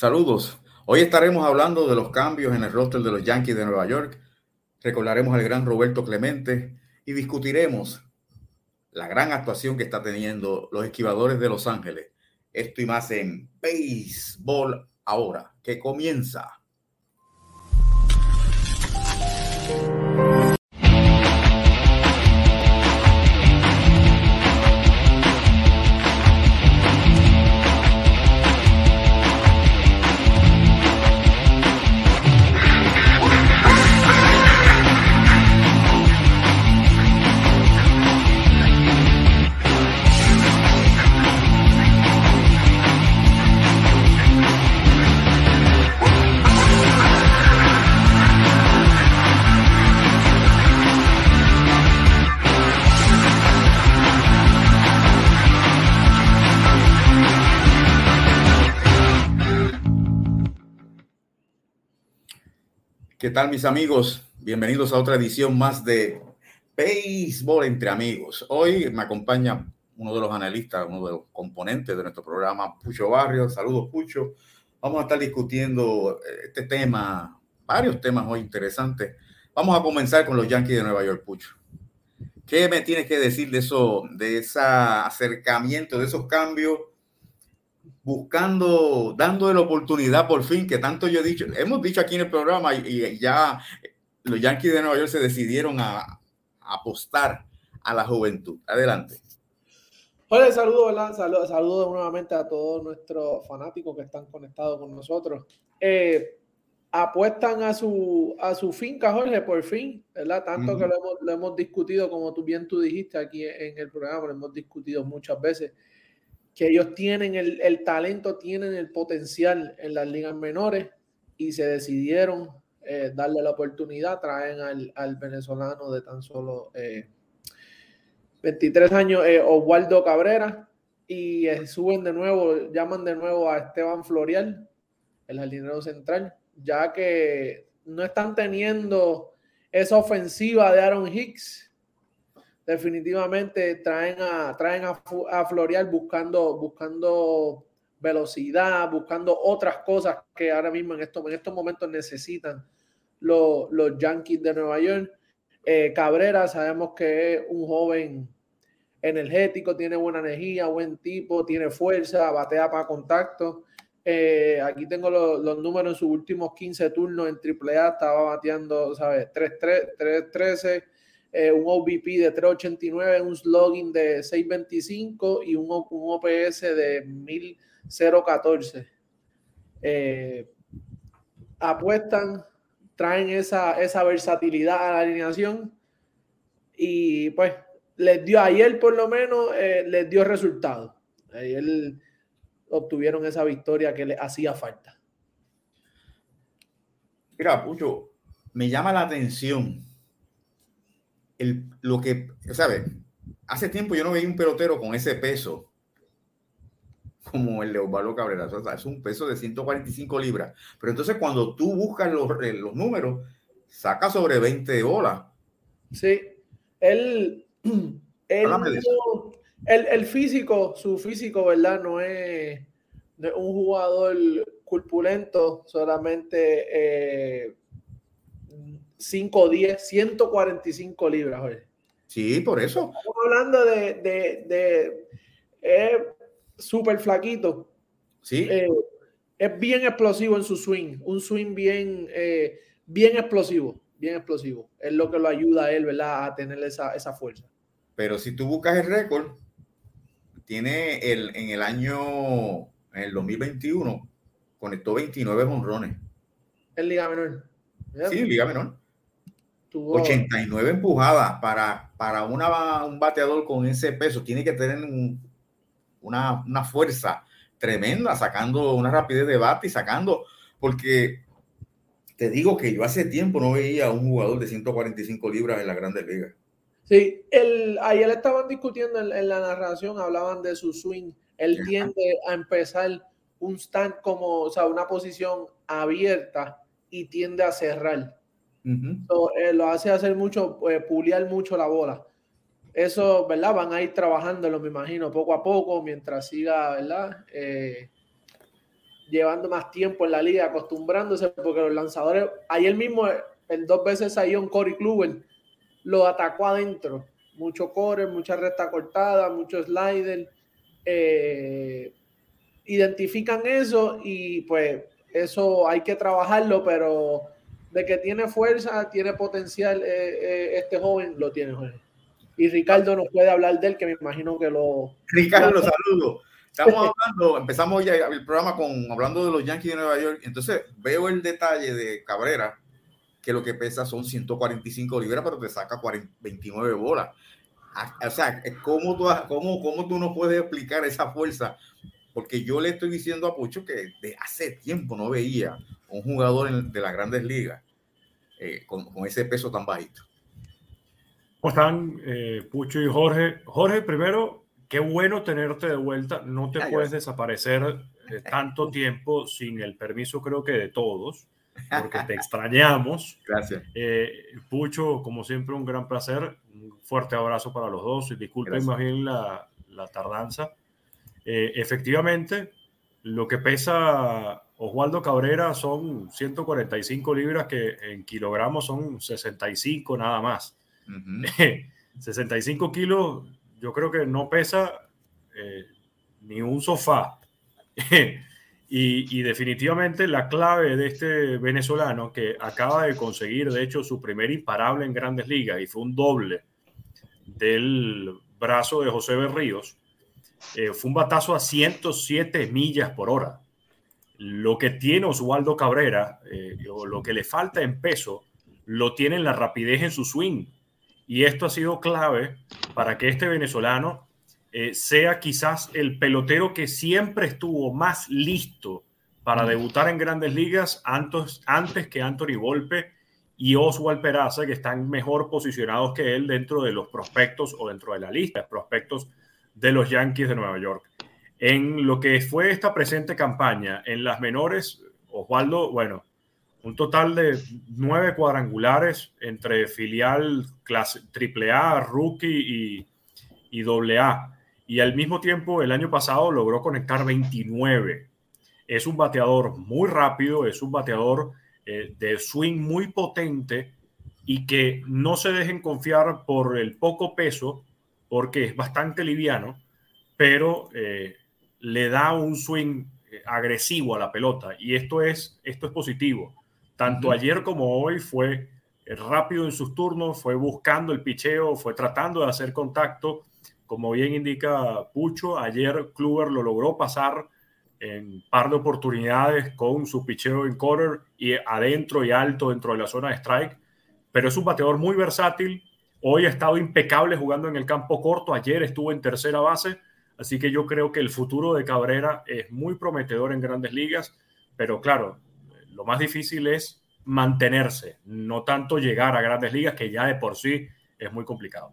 Saludos. Hoy estaremos hablando de los cambios en el roster de los Yankees de Nueva York. Recordaremos al gran Roberto Clemente y discutiremos la gran actuación que está teniendo los esquivadores de Los Ángeles. Esto y más en Baseball ahora, que comienza. ¿Qué tal mis amigos? Bienvenidos a otra edición más de Béisbol entre amigos. Hoy me acompaña uno de los analistas, uno de los componentes de nuestro programa, Pucho Barrio. Saludos, Pucho. Vamos a estar discutiendo eh, este tema, varios temas hoy interesantes. Vamos a comenzar con los Yankees de Nueva York, Pucho. ¿Qué me tienes que decir de eso, de ese acercamiento, de esos cambios buscando, dándole la oportunidad por fin, que tanto yo he dicho, hemos dicho aquí en el programa y, ya los Yankees de Nueva York se decidieron a, apostar a la juventud. Adelante. Hola, saludos, Saludos, nuevamente a todos nuestros fanáticos que están conectados con nosotros. Eh, apuestan a su, a su finca, Jorge, por fin, ¿verdad? Tanto que lo hemos, lo hemos, discutido, como tú bien tú dijiste aquí en el programa, lo hemos discutido muchas veces que ellos tienen el, talento, tienen el potencial en las ligas menores y se decidieron eh, darle la oportunidad, traen al, venezolano de tan solo 23 eh, años, eh, Cabrera, y suben de nuevo, llaman de nuevo a Esteban Florial, el jardinero central, ya que no están teniendo esa ofensiva de Aaron Hicks definitivamente traen a, traen a, a Florial buscando, buscando velocidad, buscando otras cosas que ahora mismo en estos, en estos momentos necesitan los, los Yankees de Nueva York. Eh, Cabrera, sabemos que es un joven energético, tiene buena energía, buen tipo, tiene fuerza, batea para contacto. Eh, aquí tengo los, números en sus últimos 15 turnos en AAA, estaba bateando, ¿sabes? 3-13 eh, un OVP de 389, un slogan de 625 y un, un OPS de 1014. Eh, apuestan, traen esa, esa versatilidad a la alineación y pues les dio ayer por lo menos, eh, les dio resultado. Ayer obtuvieron esa victoria que les hacía falta. Mira, Pucho, me llama la atención lo que, ¿sabes? Hace tiempo yo no veía un pelotero con ese peso como el de Osvaldo Cabrera. es un peso de 145 libras. Pero entonces cuando tú buscas los, eh, los números, saca sobre 20 olas. Sí, él, el, físico, su físico, ¿verdad? No es, un jugador corpulento, solamente eh, 5, 10, 145 libras, Jorge. Sí, por eso. Estamos hablando de, de, de súper flaquito. Sí. Eh, es bien explosivo en su swing, un swing bien, eh, bien explosivo, bien explosivo. Es lo que lo ayuda a él, ¿verdad? A tener esa, esa fuerza. Pero si tú buscas el récord, tiene el, en el año, en el 2021, conectó 29 honrones. En Liga Menor. Sí, Liga Menor. 89 empujadas para, para una, un bateador con ese peso. Tiene que tener una, una, fuerza tremenda, sacando una rapidez de bate y sacando, porque te digo que yo hace tiempo no veía a un jugador de 145 libras en la Grandes Ligas. Sí, el, ayer estaban discutiendo en, la narración, hablaban de su swing. Él tiende a empezar un stand como, o sea, una posición abierta y tiende a cerrar. Eh, lo hace hacer mucho, eh, puliar mucho la bola. Eso, ¿verdad? Van a ir trabajándolo, me imagino, poco a poco, mientras siga, ¿verdad? Eh, llevando más tiempo en la liga, acostumbrándose, porque los lanzadores, ayer mismo, en dos veces un Corey Kluber lo atacó adentro. Mucho core, mucha recta cortada, mucho slider. Eh, identifican eso y pues eso hay que trabajarlo, pero de que tiene fuerza, tiene potencial eh, eh, este joven, lo tiene. Y Ricardo nos puede hablar de él, que me imagino que lo... Ricardo, saludo. Estamos hablando, empezamos ya el programa con hablando de los Yankees de Nueva York. Entonces veo el detalle de Cabrera, que lo que pesa son 145 libras, pero te saca 29 bolas. Ah, o sea, ¿cómo tú, cómo, ¿cómo tú no puedes explicar esa fuerza? Porque yo le estoy diciendo a Pucho que de hace tiempo no veía un jugador de las grandes ligas eh, con, con, ese peso tan bajito. ¿Cómo están eh, Pucho y Jorge? Jorge, primero, qué bueno tenerte de vuelta. No te puedes desaparecer eh, tanto tiempo sin el permiso, creo que de todos, porque te extrañamos. Gracias. Pucho, como siempre, un gran placer. Un fuerte abrazo para los dos. Y disculpen más bien la, la tardanza. efectivamente, lo que pesa Oswaldo Cabrera son 145 libras que en kilogramos son 65 nada más. 65 kilos yo creo que no pesa eh, ni un sofá. y, y, definitivamente la clave de este venezolano que acaba de conseguir, de hecho, su primer imparable en grandes ligas y fue un doble del brazo de José Berríos, eh, fue un batazo a 107 millas por hora lo que tiene Oswaldo Cabrera, eh, o lo que le falta en peso, lo tiene en la rapidez en su swing. Y esto ha sido clave para que este venezolano eh, sea quizás el pelotero que siempre estuvo más listo para debutar en grandes ligas antes, antes que Anthony Volpe y Oswald Peraza, que están mejor posicionados que él dentro de los prospectos o dentro de la lista de prospectos de los Yankees de Nueva York. En lo que fue esta presente campaña, en las menores, Osvaldo, bueno, un total de nueve cuadrangulares entre filial clase, AAA, rookie y, y AA. Y al mismo tiempo, el año pasado logró conectar 29. Es un bateador muy rápido, es un bateador eh, de swing muy potente y que no se dejen confiar por el poco peso, porque es bastante liviano, pero eh, le da un swing eh, agresivo a la pelota y esto es, esto es positivo. Tanto ayer como hoy fue rápido en sus turnos, fue buscando el picheo, fue tratando de hacer contacto. Como bien indica Pucho, ayer Kluber lo logró pasar en par de oportunidades con su picheo en corner y adentro y alto dentro de la zona de strike. Pero es un bateador muy versátil. Hoy ha estado impecable jugando en el campo corto. Ayer estuvo en tercera base Así que yo creo que el futuro de Cabrera es muy prometedor en grandes ligas, pero claro, lo más difícil es mantenerse, no tanto llegar a grandes ligas, que ya de por sí es muy complicado.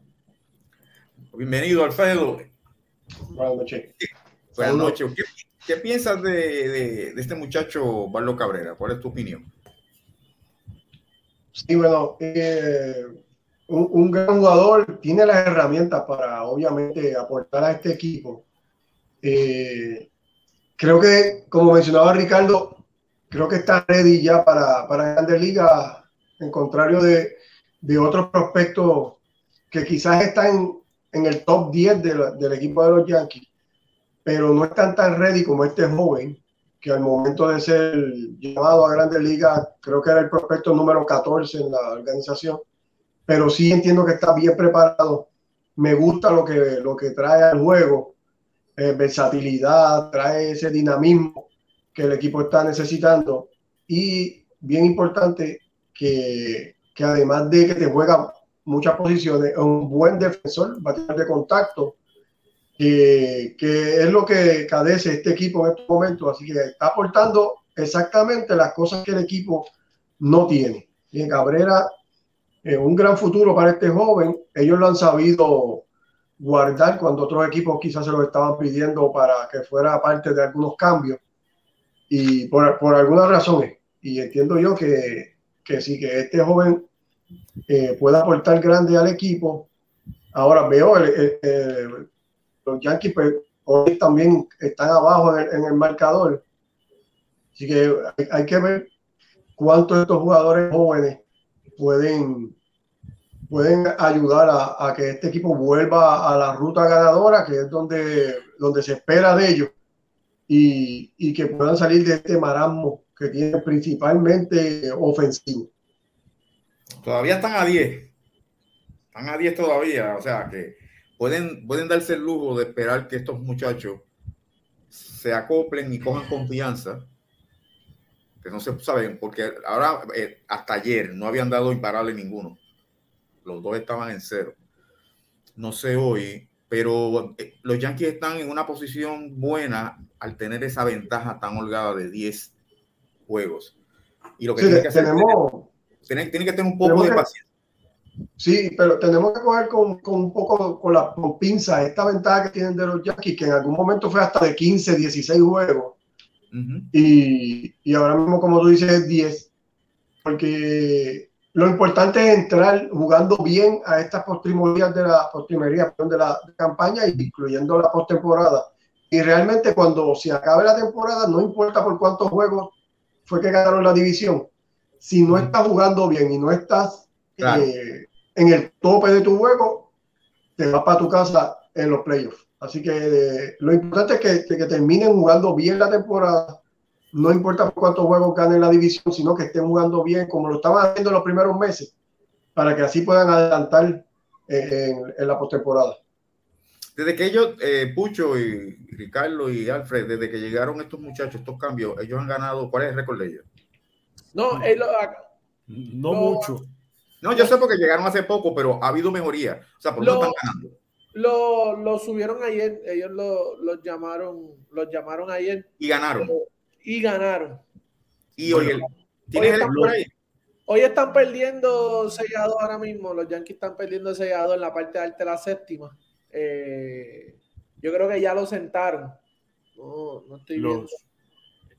Bienvenido, Alfredo. Buenas noches. Buenas noches. ¿Qué, piensas de, este muchacho, Barlo Cabrera? ¿Cuál es tu opinión? Sí, bueno, eh, un, gran jugador, tiene las herramientas para obviamente aportar a este equipo. Eh, creo que, como mencionaba Ricardo, creo que está ready ya para, para Grandes Ligas, en contrario de, de otros prospectos que quizás están en el top 10 del equipo de los Yankees, pero no están tan ready como este joven, que al momento de ser llamado a Grandes Ligas, creo que era el prospecto número 14 en la organización pero sí entiendo que está bien preparado. Me gusta lo que, lo que trae al juego, eh, versatilidad, trae ese dinamismo que el equipo está necesitando. Y bien importante que, que además de que te juega muchas posiciones, es un buen defensor, bateador de contacto, que, que, es lo que cadece este equipo en estos momentos. Así que está aportando exactamente las cosas que el equipo no tiene. Y en Cabrera un gran futuro para este joven. Ellos lo han sabido guardar cuando otros equipos quizás se lo estaban pidiendo para que fuera parte de algunos cambios y por, por algunas razones. Y entiendo yo que, que sí, que este joven eh, puede aportar grande al equipo. Ahora veo los Yankees pues, hoy también están abajo en el, marcador. Así que hay, que ver cuántos de estos jugadores jóvenes pueden, pueden ayudar a, que este equipo vuelva a la ruta ganadora, que es donde, donde se espera de ellos, y, y que puedan salir de este marasmo que tiene principalmente ofensivo. Todavía están a 10. Están a 10 todavía. O sea que pueden, pueden darse el lujo de esperar que estos muchachos se acoplen y cojan confianza. Que no se saben, porque ahora, eh, hasta ayer, no habían dado imparable ninguno. Los dos estaban en cero. No sé hoy, pero eh, los Yankees están en una posición buena al tener esa ventaja tan holgada de 10 juegos. Y lo que tiene que hacer tenemos, tiene, que tener un poco de paciencia. Sí, pero tenemos que coger con, con un poco con la con pinza esta ventaja que tienen de los Yankees, que en algún momento fue hasta de 15, 16 juegos. y, y, ahora mismo, como tú dices, es 10. Porque lo importante es entrar jugando bien a estas postrimerías de la postrimería de la campaña, incluyendo la postemporada. Y realmente cuando se acabe la temporada, no importa por cuántos juegos fue que ganaron la división. Si no estás jugando bien y no estás eh, en el tope de tu juego, te vas para tu casa en los playoffs. Así que eh, lo importante es que, que, terminen jugando bien la temporada. No importa por cuántos juegos ganen la división, sino que estén jugando bien como lo estaban haciendo en los primeros meses, para que así puedan adelantar eh, en, la postemporada. Desde que ellos, Pucho y Ricardo y Alfred, desde que llegaron estos muchachos, estos cambios, ellos han ganado, ¿cuál es el récord de ellos? No, no, mucho. No, yo sé porque llegaron hace poco, pero ha habido mejoría. O sea, por lo, están ganando. Lo, lo, subieron ayer, ellos lo, los llamaron, los llamaron ayer. Y ganaron. Y ganaron. Y hoy, el, hoy, están, por ahí? hoy están perdiendo sellado ahora mismo. Los Yankees están perdiendo sellado en la parte alta de la séptima. Eh, yo creo que ya lo sentaron. No, no estoy viendo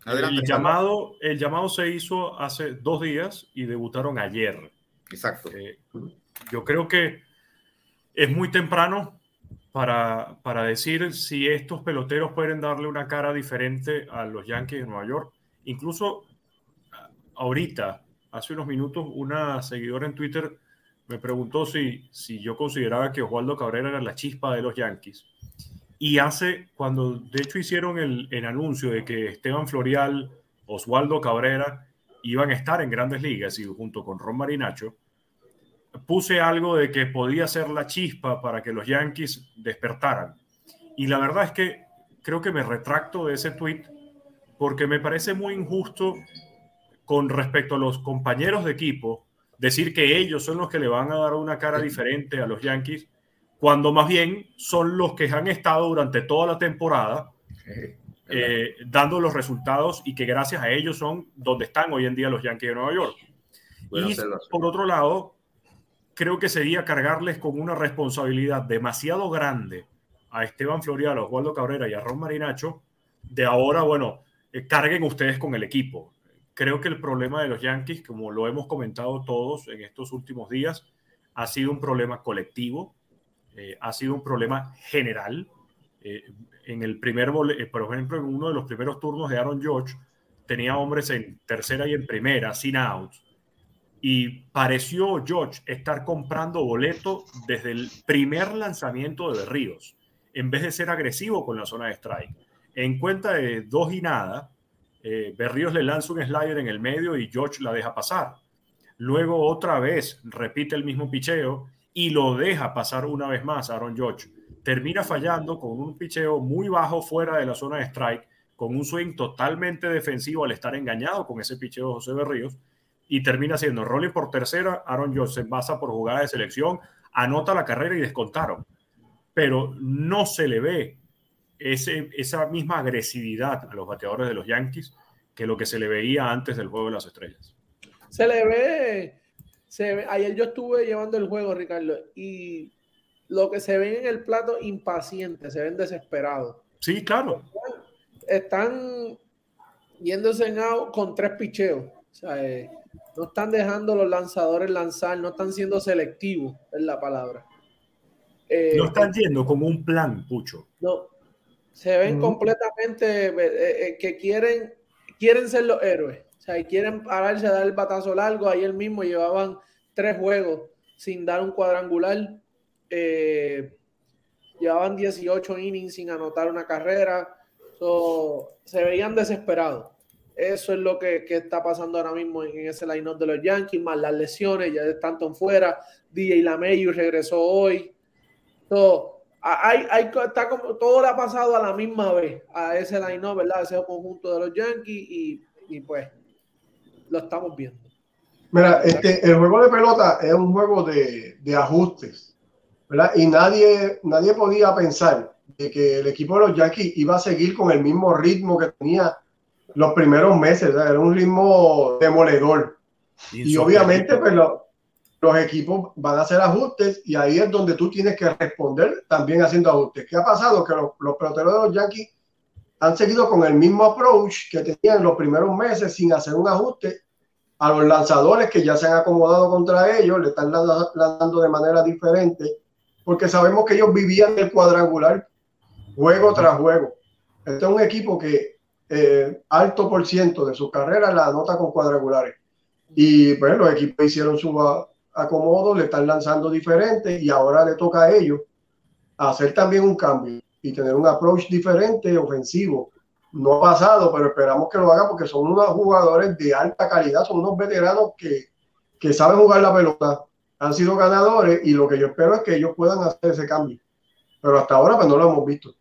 el, llamado, el llamado se hizo hace dos días y debutaron ayer. Exacto. Eh, yo creo que es muy temprano para, para, decir si estos peloteros pueden darle una cara diferente a los Yankees de Nueva York. Incluso ahorita, hace unos minutos, una seguidora en Twitter me preguntó si, si yo consideraba que Osvaldo Cabrera era la chispa de los Yankees. Y hace, cuando de hecho hicieron el, anuncio de que Esteban Florial, Oswaldo Cabrera iban a estar en grandes ligas y junto con Ron Marinacho, puse algo de que podía ser la chispa para que los Yankees despertaran. Y la verdad es que creo que me retracto de ese tweet porque me parece muy injusto con respecto a los compañeros de equipo decir que ellos son los que le van a dar una cara diferente a los Yankees cuando más bien son los que han estado durante toda la temporada eh, dando los resultados y que gracias a ellos son donde están hoy en día los Yankees de Nueva York. y por otro lado, creo que sería cargarles con una responsabilidad demasiado grande a Esteban Florial, a Osvaldo Cabrera y a Ron Marinacho, de ahora, bueno, eh, carguen ustedes con el equipo. Creo que el problema de los Yankees, como lo hemos comentado todos en estos últimos días, ha sido un problema colectivo, eh, ha sido un problema general. Eh, en el primer, por ejemplo, en uno de los primeros turnos de Aaron George, tenía hombres en tercera y en primera, sin outs. Y pareció George estar comprando boleto desde el primer lanzamiento de Berríos, en vez de ser agresivo con la zona de strike. En cuenta de dos y nada, Berríos le lanza un slider en el medio y George la deja pasar. Luego otra vez repite el mismo picheo y lo deja pasar una vez más Aaron George. Termina fallando con un picheo muy bajo fuera de la zona de strike, con un swing totalmente defensivo al estar engañado con ese picheo de José Berríos y termina siendo rolling por tercera. Aaron George se basa por jugada de selección, anota la carrera y descontaron. Pero no se le ve ese, esa misma agresividad a los bateadores de los Yankees que lo que se le veía antes del juego de las estrellas. Se le ve ayer yo estuve llevando el juego, Ricardo, y lo que se ven en el plato impacientes, se ven desesperados. Sí, claro. Están yéndose en out con tres picheos. O sea, eh, no están dejando los lanzadores lanzar, no están siendo selectivos, es la palabra. Eh, no están yendo como un plan, Pucho. No, se ven completamente eh, que quieren quieren ser los héroes. O sea, quieren pararse a dar el batazo largo. Ayer mismo llevaban tres juegos sin dar un cuadrangular. Eh, llevaban 18 innings sin anotar una carrera. se veían desesperados. Eso es lo que, está pasando ahora mismo en ese line-up de los Yankees, más las lesiones, ya están fuera. DJ Lameyu regresó hoy. Todo, hay, hay, está como, todo le ha pasado a la misma vez a ese line-up, ¿verdad? ese conjunto de los Yankees y, y, pues lo estamos viendo. Mira, este, el juego de pelota es un juego de, de ajustes, ¿verdad? Y nadie, nadie podía pensar de que el equipo de los Yankees iba a seguir con el mismo ritmo que tenía los primeros meses, era un ritmo demoledor. Y obviamente, pues los equipos van a hacer ajustes y ahí es donde tú tienes que responder también haciendo ajustes. ¿Qué ha pasado? Que los, los peloteros de los Yankees han seguido con el mismo approach que tenían los primeros meses sin hacer un ajuste a los lanzadores que ya se han acomodado contra ellos, le están lanzando de manera diferente, porque sabemos que ellos vivían el cuadrangular juego tras juego. Este es un equipo que eh, alto por ciento de su carrera la anota con cuadrangulares. Y pues los equipos hicieron su acomodo, le están lanzando diferente y ahora le toca a ellos hacer también un cambio y tener un approach diferente, ofensivo. No ha pasado, pero esperamos que lo haga porque son unos jugadores de alta calidad, son unos veteranos que, que saben jugar la pelota, han sido ganadores y lo que yo espero es que ellos puedan hacer ese cambio. Pero hasta ahora pues no lo hemos visto.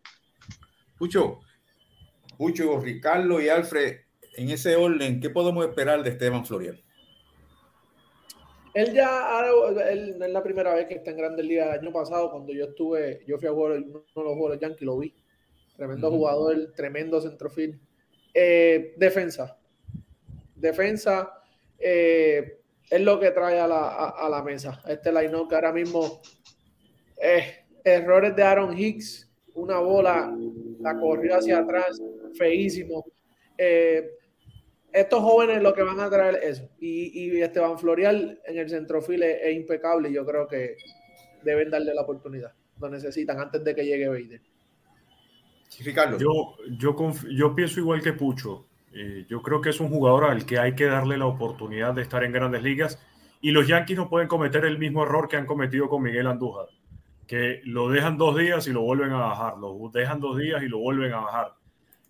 Pucho, Ricardo y Alfred, en ese orden, ¿qué podemos esperar de Esteban Florial? Él ya, él, es la primera vez que está en Grandes Ligas. El año pasado, cuando yo estuve, yo fui a jugar uno de los juegos de Yankee, lo vi. Tremendo jugador, tremendo centrofil. Eh, defensa. Defensa eh, es lo que trae a la, mesa. Este line que ahora mismo eh, errores de Aaron Hicks, una bola la corrió hacia atrás, feísimo. Eh, estos jóvenes lo que van a traer eso. Y, y Esteban Florial en el centrofil es, es, impecable. Yo creo que deben darle la oportunidad. Lo necesitan antes de que llegue Bader. Yo, yo, yo pienso igual que Pucho. Eh, yo creo que es un jugador al que hay que darle la oportunidad de estar en grandes ligas. Y los Yankees no pueden cometer el mismo error que han cometido con Miguel Andújar que lo dejan dos días y lo vuelven a bajar, lo dejan dos días y lo vuelven a bajar.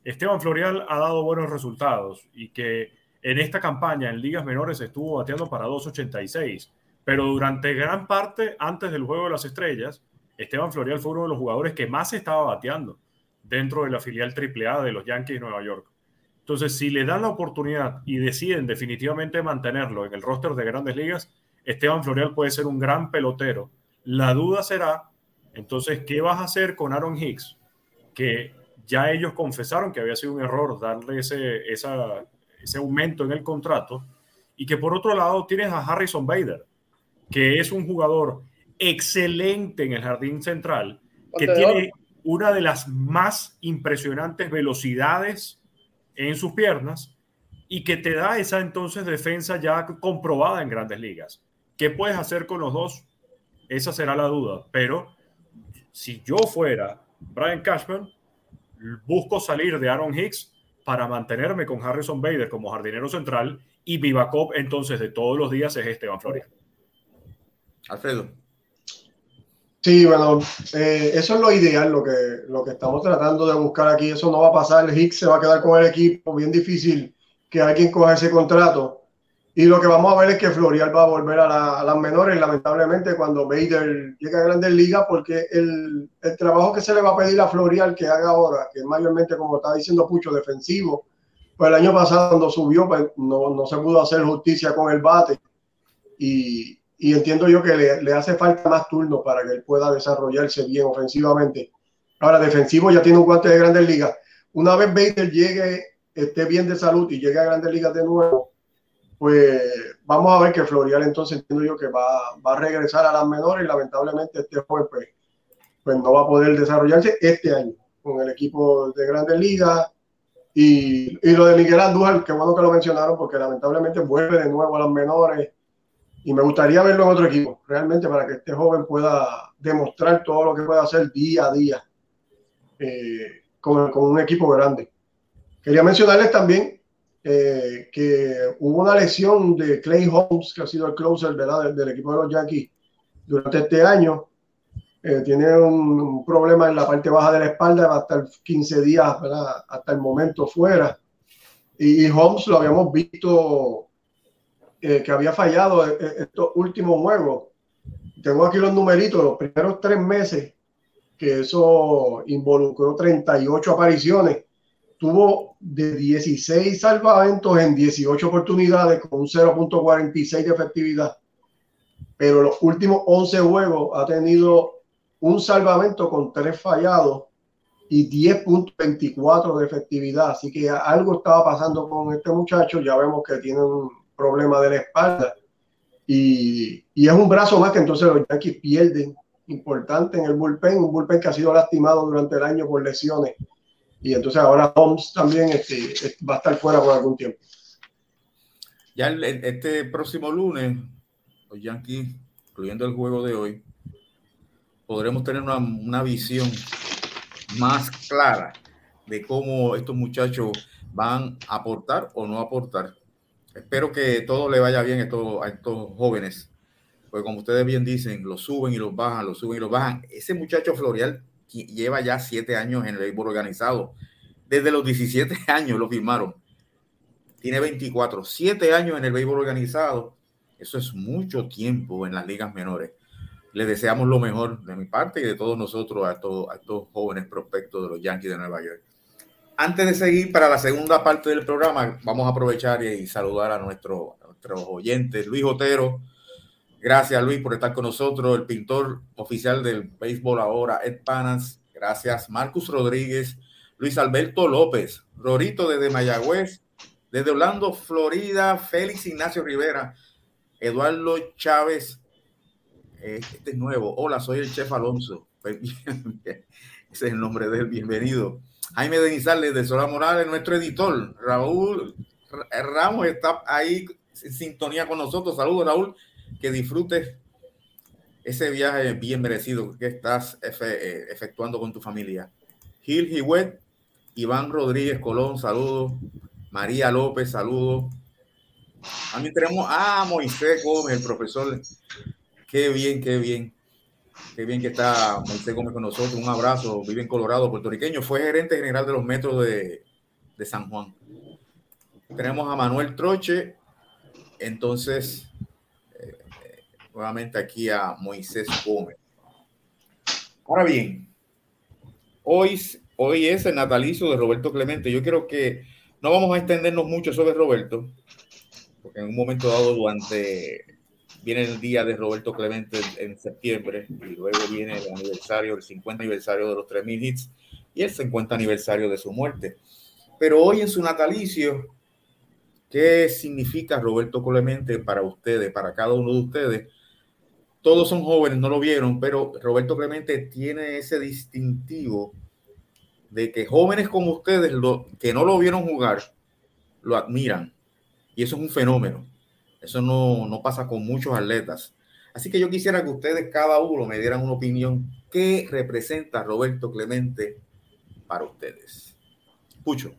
Esteban Florial ha dado buenos resultados y que en esta campaña en ligas menores estuvo bateando para 2.86, pero durante gran parte antes del juego de las estrellas, Esteban Florial fue uno de los jugadores que más estaba bateando dentro de la filial AAA de los Yankees de Nueva York. Entonces, si le dan la oportunidad y deciden definitivamente mantenerlo en el roster de grandes ligas, Esteban Florial puede ser un gran pelotero. La duda será entonces, ¿qué vas a hacer con Aaron Hicks? Que ya ellos confesaron que había sido un error darle ese, ese aumento en el contrato. Y que por otro lado tienes a Harrison Bader, que es un jugador excelente en el jardín central, que tiene una de las más impresionantes velocidades en sus piernas y que te da esa entonces defensa ya comprobada en grandes ligas. ¿Qué puedes hacer con los dos? Esa será la duda, pero si yo fuera Brian Cashman, busco salir de Aaron Hicks para mantenerme con Harrison Bader como jardinero central y Vivacop entonces de todos los días es Esteban Flores. Alfredo. Sí, bueno, eh, eso es lo ideal, lo que, lo que estamos tratando de buscar aquí. Eso no va a pasar. Hicks se va a quedar con el equipo. Bien difícil que alguien coja ese contrato. Y lo que vamos a ver es que Florial va a volver a, las menores, lamentablemente, cuando Bader llegue a Grandes Ligas, porque el, el, trabajo que se le va a pedir a Florial que haga ahora, que es mayormente, como está diciendo Pucho, defensivo, pues el año pasado cuando subió, pues no, no se pudo hacer justicia con el bate. Y, y entiendo yo que le, le, hace falta más turno para que él pueda desarrollarse bien ofensivamente. Ahora, defensivo ya tiene un guante de Grandes Ligas. Una vez Bader llegue, esté bien de salud y llegue a Grandes Ligas de nuevo, pues vamos a ver que Florial entonces entiendo yo que va, va a regresar a las menores y lamentablemente este joven pues, pues no va a poder desarrollarse este año con el equipo de Grandes Ligas. Y, y, lo de Miguel Andújar, qué bueno que lo mencionaron porque lamentablemente vuelve de nuevo a las menores y me gustaría verlo en otro equipo, realmente para que este joven pueda demostrar todo lo que puede hacer día a día eh, con, con un equipo grande. Quería mencionarles también eh, que hubo una lesión de Clay Holmes, que ha sido el closer ¿verdad? Del, equipo de los Yankees durante este año. Eh, tiene un, problema en la parte baja de la espalda, va a estar 15 días ¿verdad? hasta el momento fuera. Y, y Holmes lo habíamos visto eh, que había fallado estos últimos juegos. Tengo aquí los numeritos, los primeros tres meses, que eso involucró 38 apariciones tuvo de 16 salvamentos en 18 oportunidades con un 0.46 de efectividad. Pero los últimos 11 juegos ha tenido un salvamento con 3 fallados y 10.24 de efectividad. Así que algo estaba pasando con este muchacho. Ya vemos que tiene un problema de la espalda. Y, y es un brazo más que entonces los Yankees pierden importante en el bullpen, un bullpen que ha sido lastimado durante el año por lesiones y entonces ahora Holmes también este, va a estar fuera por algún tiempo. Ya este próximo lunes, los Yankees, incluyendo el juego de hoy, podremos tener una, una visión más clara de cómo estos muchachos van a aportar o no aportar. Espero que todo le vaya bien a estos, a estos jóvenes, porque como ustedes bien dicen, los suben y los bajan, los suben y los bajan. Ese muchacho Florial lleva ya siete años en el béisbol organizado. Desde los 17 años lo firmaron. Tiene 24, siete años en el béisbol organizado. Eso es mucho tiempo en las ligas menores. Le deseamos lo mejor de mi parte y de todos nosotros a, a estos jóvenes prospectos de los Yankees de Nueva York. Antes de seguir para la segunda parte del programa, vamos a aprovechar y, saludar a, nuestro, a nuestros oyentes. Luis Otero, Gracias, Luis, por estar con nosotros. El pintor oficial del béisbol ahora, Ed Panas. Gracias, Marcus Rodríguez, Luis Alberto López, Rorito desde Mayagüez, desde Orlando, Florida, Félix Ignacio Rivera, Eduardo Chávez. Eh, este es nuevo. Hola, soy el chef Alonso. Ese es el nombre de él. Bienvenido. Jaime Denizales de Sola Morales, nuestro editor. Raúl Ramos está ahí en sintonía con nosotros. Saludos, Raúl que disfrutes ese viaje bien merecido que estás eh, efectuando con tu familia. Gil Jiwet, Iván Rodríguez Colón, saludos. María López, saludos. También tenemos a Moisés Gómez, el profesor. Qué bien, qué bien. Qué bien que está Moisés Gómez con nosotros. Un abrazo. Vive en Colorado, puertorriqueño. Fue gerente general de los metros de, de San Juan. Tenemos a Manuel Troche. Entonces, nuevamente aquí a Moisés Gómez. Ahora bien, hoy, hoy es el natalicio de Roberto Clemente. Yo creo que no vamos a extendernos mucho sobre Roberto, porque en un momento dado durante viene el día de Roberto Clemente en, septiembre y luego viene el aniversario, el 50 aniversario de los 3000 hits y el 50 aniversario de su muerte. Pero hoy en su natalicio, ¿qué significa Roberto Clemente para ustedes, para cada uno de ustedes? Todos son jóvenes, no lo vieron, pero Roberto Clemente tiene ese distintivo de que jóvenes como ustedes, que no lo vieron jugar, lo admiran. Y eso es un fenómeno. Eso no, no pasa con muchos atletas. Así que yo quisiera que ustedes, cada uno, me dieran una opinión. ¿Qué representa Roberto Clemente para ustedes? Pucho.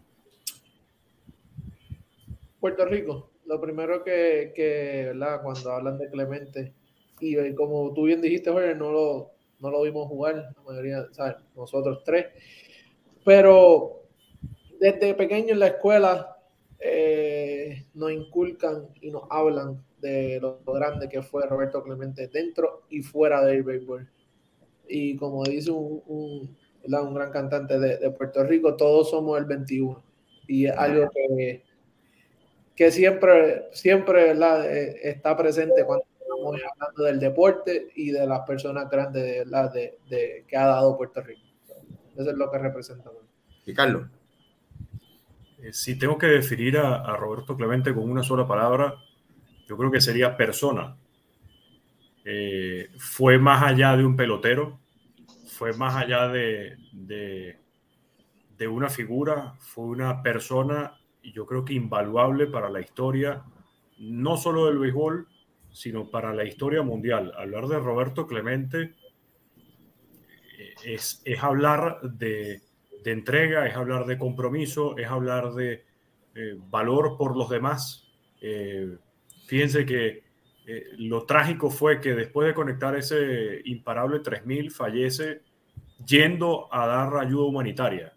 Puerto Rico. Lo primero que, que cuando hablan de Clemente, y como tú bien dijiste, Jorge, no lo, no lo vimos jugar, la mayoría, ¿sabes? Nosotros tres. Pero desde pequeño en la escuela eh, nos inculcan y nos hablan de lo, grande que fue Roberto Clemente dentro y fuera del béisbol. Y como dice un, un, un gran cantante de, de, Puerto Rico, todos somos el 21. Y es algo que, que siempre, siempre eh, está presente cuando estamos hablando del deporte y de las personas grandes de, de, que ha dado Puerto Rico. Eso es lo que representa. Y Carlos. Eh, si tengo que definir a, Roberto Clemente con una sola palabra, yo creo que sería persona. Eh, fue más allá de un pelotero, fue más allá de, de, de, una figura, fue una persona, y yo creo que invaluable para la historia, no solo del béisbol, sino para la historia mundial. Hablar de Roberto Clemente eh, es, es hablar de, entrega, es hablar de compromiso, es hablar de, eh, valor por los demás. Eh, fíjense que eh, lo trágico fue que después de conectar ese imparable 3000 fallece yendo a dar ayuda humanitaria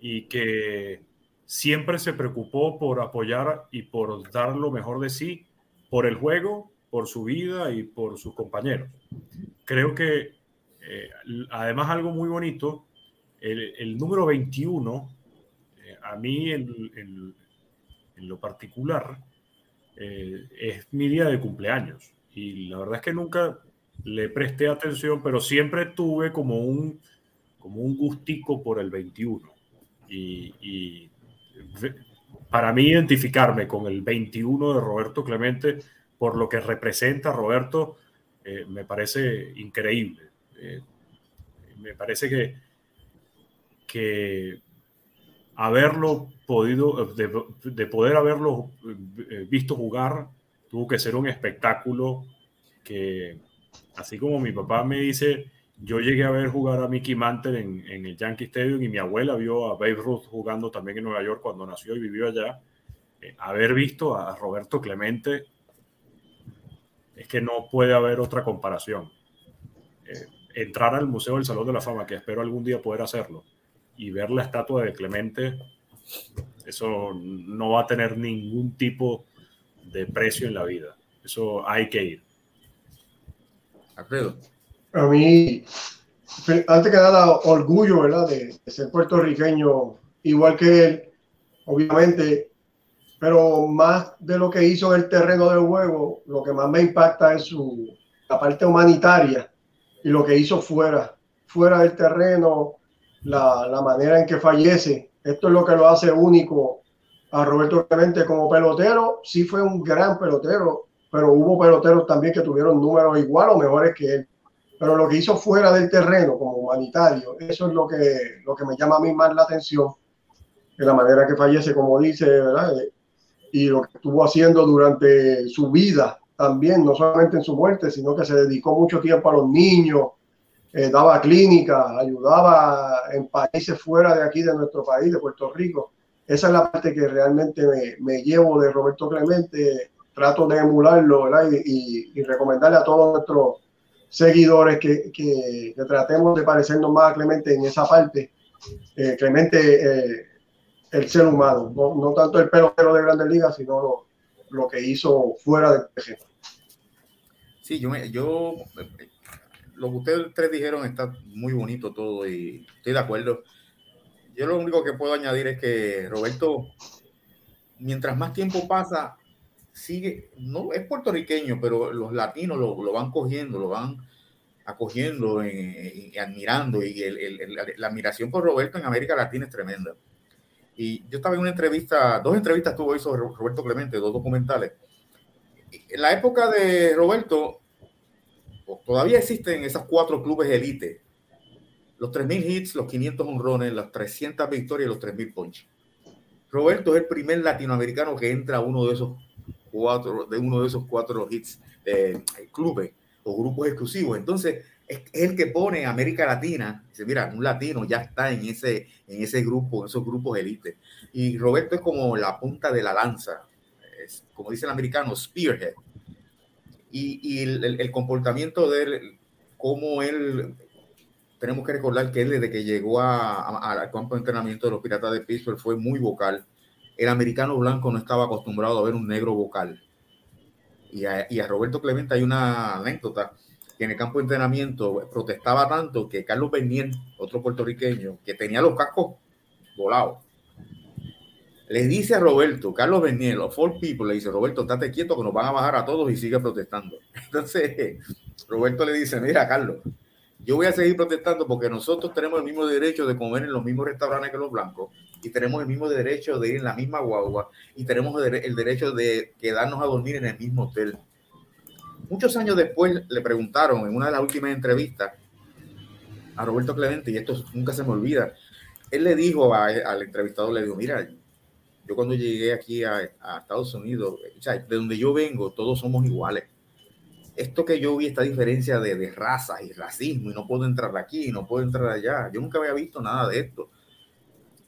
y que siempre se preocupó por apoyar y por dar lo mejor de sí por el juego, por su vida y por sus compañeros. Creo que además algo muy bonito, el, número 21, a mí en, lo particular, eh, es mi día de cumpleaños. Y la verdad es que nunca le presté atención, pero siempre tuve como un, como un gustico por el 21. Y, para mí identificarme con el 21 de Roberto Clemente, por lo que representa Roberto, eh, me parece increíble. Eh, me parece que, que haberlo podido, de, poder haberlo eh, visto jugar, tuvo que ser un espectáculo que, así como mi papá me dice, yo llegué a ver jugar a Mickey Mantle en, el Yankee Stadium y mi abuela vio a Babe Ruth jugando también en Nueva York cuando nació y vivió allá. Haber visto a Roberto Clemente es que no puede haber otra comparación. Eh, entrar al Museo del Salón de la Fama, que espero algún día poder hacerlo, y ver la estatua de Clemente, eso no va a tener ningún tipo de precio en la vida. Eso hay que ir. Alfredo. A mí, antes que nada, orgullo, ¿verdad? De, ser puertorriqueño, igual que él, obviamente, pero más de lo que hizo en el terreno del juego, lo que más me impacta es su, la parte humanitaria y lo que hizo fuera, fuera del terreno, la, la, manera en que fallece. Esto es lo que lo hace único a Roberto Clemente como pelotero. Sí fue un gran pelotero, pero hubo peloteros también que tuvieron números igual o mejores que él. Pero lo que hizo fuera del terreno como humanitario, eso es lo que, lo que me llama a mí más la atención, de la manera que fallece, como dice, ¿verdad? Y lo que estuvo haciendo durante su vida también, no solamente en su muerte, sino que se dedicó mucho tiempo a los niños, eh, daba clínica, ayudaba en países fuera de aquí, de nuestro país, de Puerto Rico. Esa es la parte que realmente me, me llevo de Roberto Clemente. Trato de emularlo y, y, recomendarle a todos nuestros seguidores que, que, tratemos de parecernos más a Clemente en esa parte. Eh, Clemente, eh, el ser humano, no, no, tanto el pelotero de Grandes Ligas, sino lo, lo que hizo fuera del PG. Sí, yo, yo lo que ustedes tres dijeron está muy bonito todo y estoy de acuerdo. Yo lo único que puedo añadir es que Roberto, mientras más tiempo pasa, sigue, no es puertorriqueño, pero los latinos lo, lo van cogiendo, lo van acogiendo y, admirando. Y la admiración por Roberto en América Latina es tremenda. Y yo estaba en una entrevista, dos entrevistas tuvo hoy sobre Roberto Clemente, dos documentales. En la época de Roberto, todavía existen esos cuatro clubes elite. Los 3.000 hits, los 500 honrones, las 300 victorias y los 3.000 punches. Roberto es el primer latinoamericano que entra a uno de esos cuatro, de uno de esos cuatro hits, eh, clubes o grupos exclusivos. Entonces, es, el que pone América Latina, dice, mira, un latino ya está en ese, en ese grupo, en esos grupos elite. Y Roberto es como la punta de la lanza, es, como dice el americano, spearhead y, el, comportamiento de él, como él, tenemos que recordar que él desde que llegó al campo de entrenamiento de los Piratas de Pittsburgh fue muy vocal. El americano blanco no estaba acostumbrado a ver un negro vocal. Y a, y a Roberto Clemente hay una anécdota en el campo de entrenamiento protestaba tanto que Carlos Bernier, otro puertorriqueño, que tenía los cascos volados, le dice a Roberto, Carlos Bernier, los Four People, le dice, Roberto, estate quieto que nos van a bajar a todos y sigue protestando. Entonces, Roberto le dice, mira, Carlos, yo voy a seguir protestando porque nosotros tenemos el mismo derecho de comer en los mismos restaurantes que los blancos y tenemos el mismo derecho de ir en la misma guagua y tenemos el derecho de quedarnos a dormir en el mismo hotel. Muchos años después le preguntaron en una de las últimas entrevistas a Roberto Clemente, y esto nunca se me olvida, él le dijo al entrevistador, le dijo, mira, yo cuando llegué aquí a, Estados Unidos, de donde yo vengo, todos somos iguales. Esto que yo vi, esta diferencia de, de razas y racismo, y no puedo entrar aquí, no puedo entrar allá, yo nunca había visto nada de esto.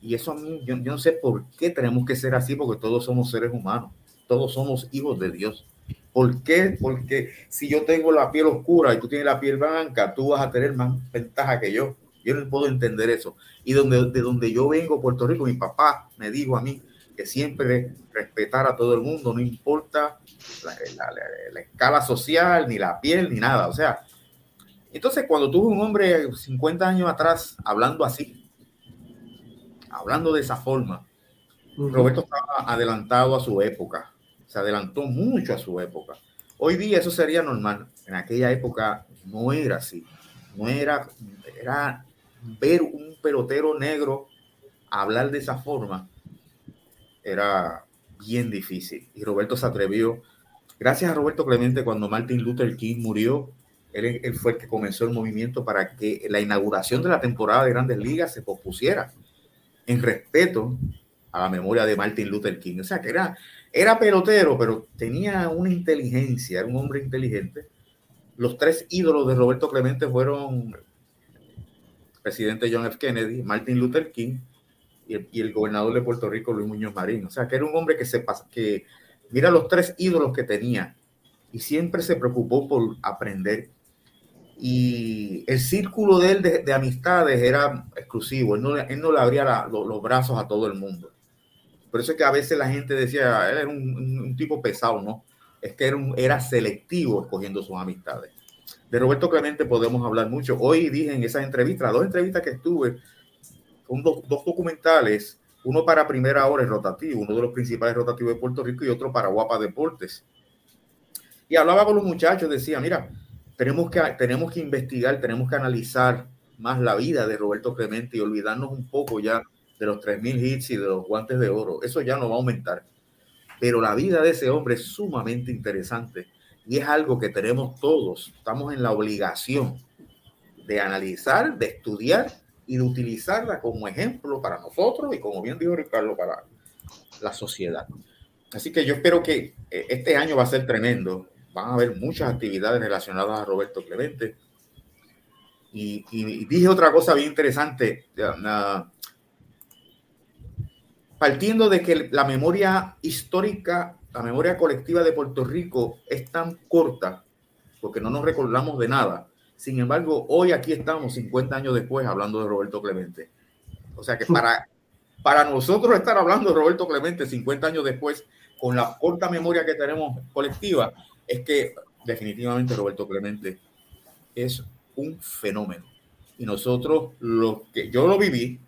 Y eso a mí, yo, yo no sé por qué tenemos que ser así, porque todos somos seres humanos, todos somos hijos de Dios. ¿Por qué? Porque si yo tengo la piel oscura y tú tienes la piel blanca, tú vas a tener más ventaja que yo. Yo no puedo entender eso. Y donde, de donde yo vengo, Puerto Rico, mi papá me dijo a mí que siempre respetar a todo el mundo, no importa la, la, escala social, ni la piel, ni nada. O sea, entonces cuando tuve un hombre 50 años atrás hablando así, hablando de esa forma, Roberto estaba adelantado a su época se adelantó mucho a su época. Hoy día eso sería normal. En aquella época no era así. No era, era ver un pelotero negro hablar de esa forma. Era bien difícil. Y Roberto se atrevió. Gracias a Roberto Clemente, cuando Martin Luther King murió, él, él, fue el que comenzó el movimiento para que la inauguración de la temporada de Grandes Ligas se pospusiera en respeto a la memoria de Martin Luther King. O sea, que era, era pelotero, pero tenía una inteligencia, era un hombre inteligente. Los tres ídolos de Roberto Clemente fueron el presidente John F. Kennedy, Martin Luther King y el, gobernador de Puerto Rico, Luis Muñoz Marín. O sea, que era un hombre que se que mira los tres ídolos que tenía y siempre se preocupó por aprender. Y el círculo de él de, amistades era exclusivo, él no, él no le abría los brazos a todo el mundo. Por eso es que a veces la gente decía, él era un, tipo pesado, ¿no? Es que era, era selectivo escogiendo sus amistades. De Roberto Clemente podemos hablar mucho. Hoy dije en esas entrevistas, dos entrevistas que estuve, un dos documentales, uno para Primera Hora, el rotativo, uno de los principales rotativos de Puerto Rico y otro para Guapa Deportes. Y hablaba con los muchachos, decía, mira, tenemos que, tenemos que investigar, tenemos que analizar más la vida de Roberto Clemente y olvidarnos un poco ya de los 3.000 hits y de los guantes de oro. Eso ya no va a aumentar. Pero la vida de ese hombre es sumamente interesante y es algo que tenemos todos. Estamos en la obligación de analizar, de estudiar y de utilizarla como ejemplo para nosotros y como bien dijo Ricardo, para la sociedad. Así que yo espero que eh, este año va a ser tremendo. Van a haber muchas actividades relacionadas a Roberto Clemente. Y, y dije otra cosa bien interesante partiendo de que la memoria histórica, la memoria colectiva de Puerto Rico es tan corta, porque no nos recordamos de nada. Sin embargo, hoy aquí estamos 50 años después hablando de Roberto Clemente. O sea que para, para nosotros estar hablando de Roberto Clemente 50 años después, con la corta memoria que tenemos colectiva, es que definitivamente Roberto Clemente es un fenómeno. Y nosotros, lo que yo lo viví,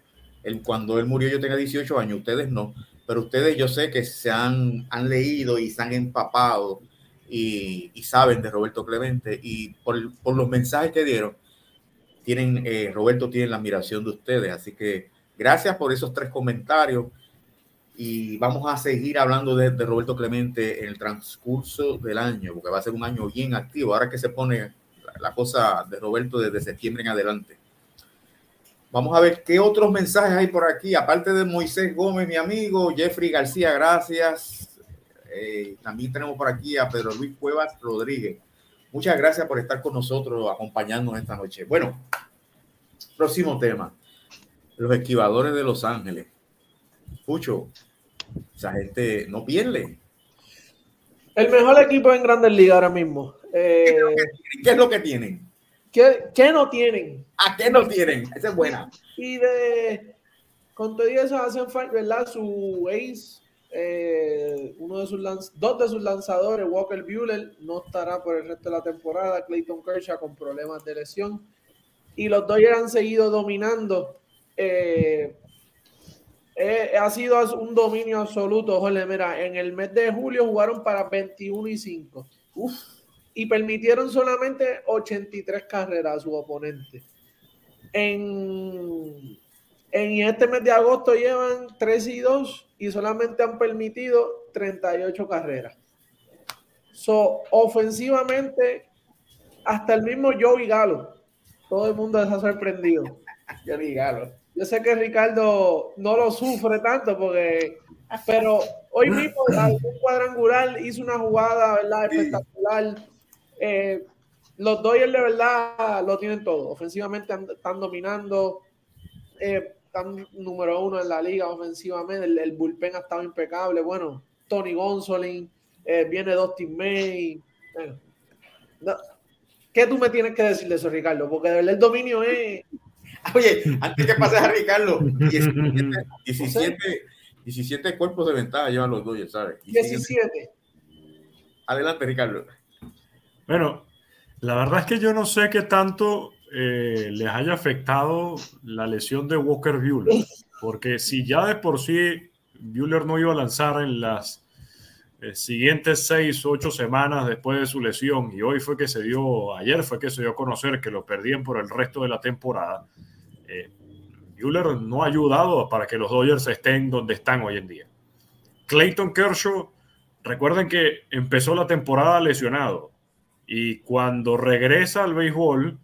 cuando él murió yo tenía 18 años, ustedes no, pero ustedes yo sé que se han, han leído y se han empapado y, saben de Roberto Clemente y por, por, los mensajes que dieron, tienen, eh, Roberto tiene la admiración de ustedes, así que gracias por esos tres comentarios y vamos a seguir hablando de, de, Roberto Clemente en el transcurso del año, porque va a ser un año bien activo, ahora que se pone la, la cosa de Roberto desde septiembre en adelante. Vamos a ver qué otros mensajes hay por aquí, aparte de Moisés Gómez, mi amigo, Jeffrey García, gracias. Eh, también tenemos por aquí a Pedro Luis Cuevas Rodríguez. Muchas gracias por estar con nosotros, acompañándonos esta noche. Bueno, próximo tema. Los esquivadores de Los Ángeles. Pucho, esa gente no pierde. El mejor equipo en Grandes Ligas ahora mismo. ¿Qué, es lo que tienen? ¿Qué, no tienen? ¿A qué no tienen? Esa es buena. Y de, con todo eso hacen falta, ¿verdad? Su ace, eh, uno de sus dos de sus lanzadores, Walker Buehler, no estará por el resto de la temporada. Clayton Kershaw con problemas de lesión. Y los Dodgers han seguido dominando. Eh, eh, ha sido un dominio absoluto, Jorge. Mira, en el mes de julio jugaron para 21 y 5. Uf y permitieron solamente 83 carreras a su oponente. En, en este mes de agosto llevan 3 y 2 y solamente han permitido 38 carreras. So, ofensivamente, hasta el mismo Joey Galo, todo el mundo ha sorprendido. Joey Galo. Yo sé que Ricardo no lo sufre tanto porque, pero hoy mismo un cuadrangular hizo una jugada, ¿verdad? Espectacular. Eh, los Dodgers de verdad lo tienen todo. Ofensivamente están dominando. Eh, están número uno en la liga ofensivamente, el, el bullpen ha estado impecable. Bueno, Tony Gonsolin, eh, viene Dustin May. ¿Qué tú me tienes que decir de eso, Ricardo? Porque de verdad el dominio es. Oye, antes que pases a Ricardo, 17, 17, cuerpos de ventaja llevan los Dodgers, ¿sabes? 17. Adelante, Ricardo. Bueno, la verdad es que yo no sé qué tanto eh, les haya afectado la lesión de Walker Bueller, porque si ya de por sí Bueller no iba a lanzar en las eh, siguientes seis o ocho semanas después de su lesión y hoy fue que se dio, ayer fue que se dio a conocer que lo perdían por el resto de la temporada, eh, Bueller no ha ayudado para que los Dodgers estén donde están hoy en día. Clayton Kershaw, recuerden que empezó la temporada lesionado y cuando regresa al béisbol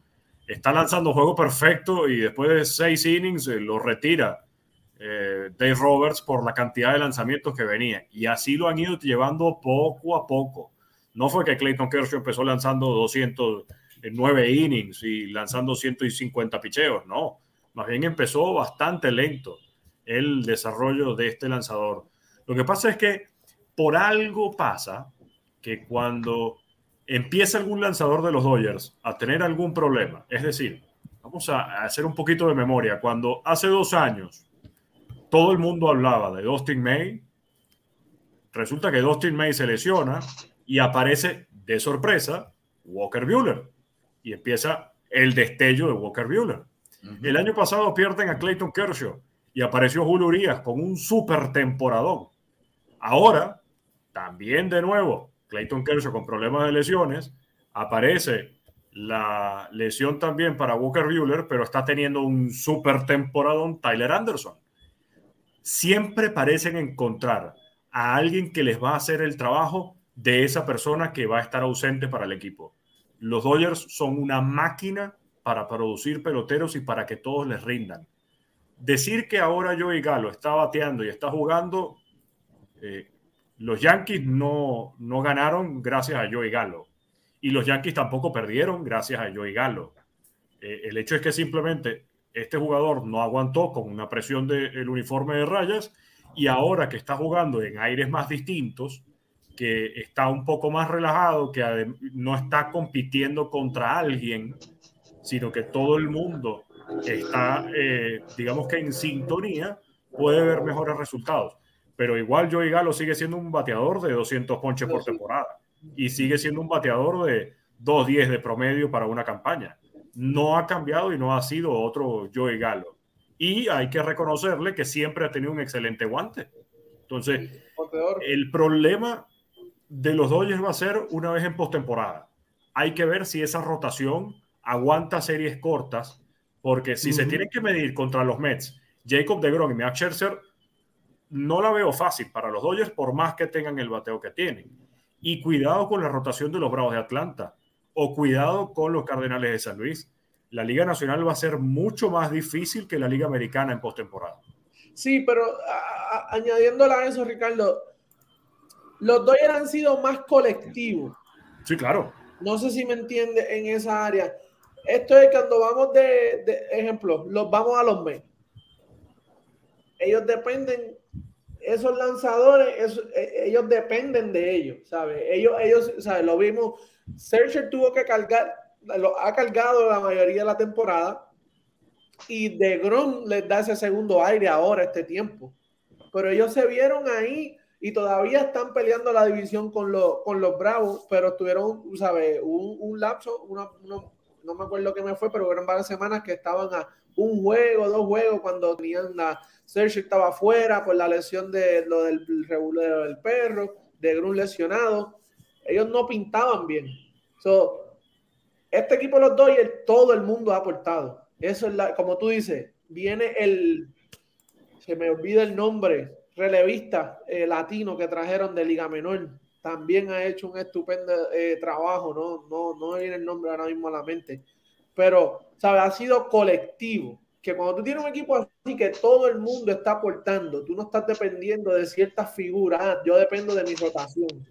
está lanzando juego perfecto y después de seis innings eh, lo retira eh, Dave Roberts por la cantidad de lanzamientos que venía. Y así lo han ido llevando poco a poco. No fue que Clayton Kershaw empezó lanzando 209 innings y lanzando 150 picheos, no. Más bien empezó bastante lento el desarrollo de este lanzador. Lo que pasa es que por algo pasa que cuando empieza algún lanzador de los Dodgers a tener algún problema, es decir, vamos a hacer un poquito de memoria, cuando hace dos años todo el mundo hablaba de Dustin May. Resulta que Dustin May se lesiona y aparece de sorpresa Walker Bueller y empieza el destello de Walker Bueller. El año pasado pierden a Clayton Kershaw y apareció Julio Urias con un super temporadón. Ahora, también de nuevo, Clayton Kershaw con problemas de lesiones, aparece la lesión también para Walker Bueller, pero está teniendo un super temporadón Tyler Anderson siempre parecen encontrar a alguien que les va a hacer el trabajo de esa persona que va a estar ausente para el equipo. Los Dodgers son una máquina para producir peloteros y para que todos les rindan. Decir que ahora Joey Galo está bateando y está jugando, eh, los Yankees no, no ganaron gracias a Joey Galo y los Yankees tampoco perdieron gracias a Joey Galo. Eh, el hecho es que simplemente este jugador no aguantó con una presión del uniforme de rayas y ahora que está jugando en aires más distintos, que está un poco más relajado, que no está compitiendo contra alguien, sino que todo el mundo está, eh, digamos que en sintonía, puede ver mejores resultados. Pero igual Joey Galo sigue siendo un bateador de 200 ponches por temporada y sigue siendo un bateador de 2.10 de promedio para una campaña no ha cambiado y no ha sido otro Joey Galo. Y hay que reconocerle que siempre ha tenido un excelente guante. Entonces, el problema de los Dodgers va a ser una vez en postemporada. Hay que ver si esa rotación aguanta series cortas, porque si se tienen que medir contra los Mets, Jacob DeGrom y Max Scherzer, no la veo fácil para los Dodgers por más que tengan el bateo que tienen. Y cuidado con la rotación de los Bravos de Atlanta o cuidado con los Cardenales de San Luis. La Liga Nacional va a ser mucho más difícil que la Liga Americana en postemporada. Sí, pero añadiéndole a eso, Ricardo, los dos han sido más colectivos. Sí, claro. No sé si me entiende en esa área. Esto es cuando vamos de, de ejemplo, los vamos a los mes. Ellos dependen, esos lanzadores, e, ellos dependen de ellos, ¿sabes? Ellos, ellos, ¿sabes? Lo vimos Searcher tuvo que cargar, lo ha cargado la mayoría de la temporada y de Grom les da ese segundo aire ahora, este tiempo. Pero ellos se vieron ahí y todavía están peleando la división con, con los Bravos, pero tuvieron, ¿sabes? Un, un lapso, no me acuerdo qué me fue, pero eran varias semanas que estaban a un juego, dos juegos, cuando tenían la Sergio estaba afuera por la lesión de lo del regulero del perro, de Grum lesionado ellos no pintaban bien. So, este equipo de los Dodgers, todo el mundo ha aportado. Eso es la, como tú dices, viene el, se me olvida el nombre, relevista eh, latino que trajeron de Liga Menor. También ha hecho un estupendo eh, trabajo, ¿no? No, no viene el nombre ahora mismo a la mente. Pero, ¿sabes? Ha sido colectivo. Que cuando tú tienes un equipo así que todo el mundo está aportando, tú no estás dependiendo de ciertas figuras. Ah, yo dependo de mi rotación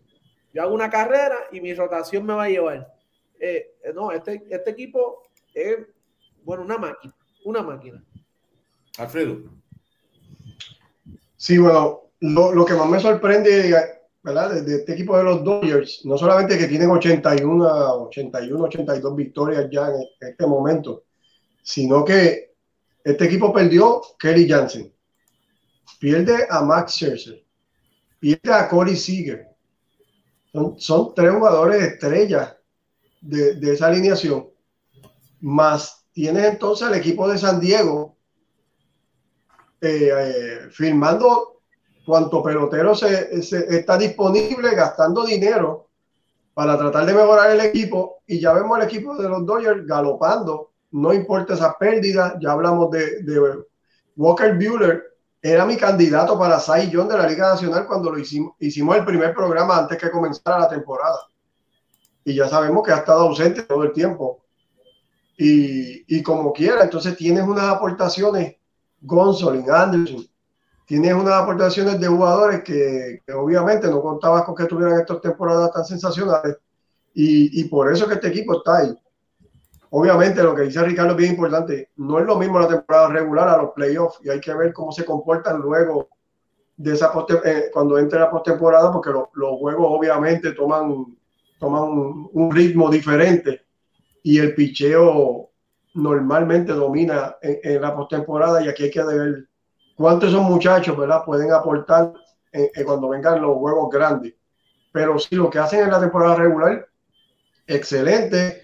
yo hago una carrera y mi rotación me va a llevar. Eh, no, este, este equipo es, bueno, una máquina, una máquina. Alfredo. Sí, bueno, lo, que más me sorprende, ¿verdad? De, este equipo de los Dodgers, no solamente que tienen 81, 81, 82 victorias ya en este momento, sino que este equipo perdió Kelly Jansen, pierde a Max Scherzer, pierde a Corey Seager. Son, tres jugadores estrellas de, de esa alineación. Más tienes entonces al equipo de San Diego eh, eh, firmando cuanto pelotero se, está disponible, gastando dinero para tratar de mejorar el equipo. Y ya vemos el equipo de los Dodgers galopando, no importa esa pérdida. Ya hablamos de, de Walker Bueller, era mi candidato para Cy Young de la Liga Nacional cuando lo hicimos, hicimos el primer programa antes que comenzara la temporada. Y ya sabemos que ha estado ausente todo el tiempo. Y, y como quiera, entonces tienes unas aportaciones Gonzolin, Anderson. Tienes unas aportaciones de jugadores que, obviamente no contabas con que tuvieran estas temporadas tan sensacionales y, por eso que este equipo está ahí. Obviamente lo que dice Ricardo es bien importante, no es lo mismo la temporada regular a los playoffs y hay que ver cómo se comportan luego de esa eh, cuando entre la postemporada porque los juegos obviamente toman, toman un, un ritmo diferente y el picheo normalmente domina en, la postemporada y aquí hay que ver cuántos esos muchachos ¿verdad? pueden aportar cuando vengan los juegos grandes. Pero sí, lo que hacen en la temporada regular, excelente.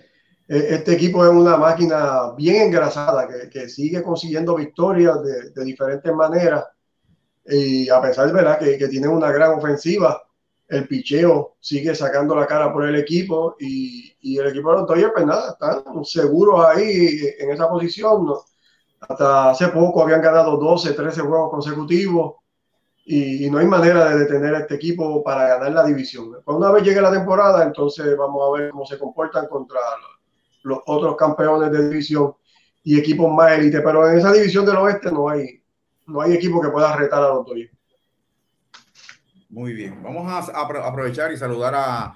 E, este equipo es una máquina bien engrasada que, que sigue consiguiendo victorias de, de, diferentes maneras. Y a pesar ¿verdad? Que, que tienen una gran ofensiva, el picheo sigue sacando la cara por el equipo y, y el equipo de los Dodgers, pues nada, están seguros ahí en esa posición. Hasta hace poco habían ganado 12, 13 juegos consecutivos y, no hay manera de detener a este equipo para ganar la división. Cuando una vez llegue la temporada, entonces vamos a ver cómo se comportan contra los otros campeones de división y equipos más élite, pero en esa división del oeste no hay, no hay equipo que pueda retar a los Dodgers. Muy bien, vamos a, aprovechar y saludar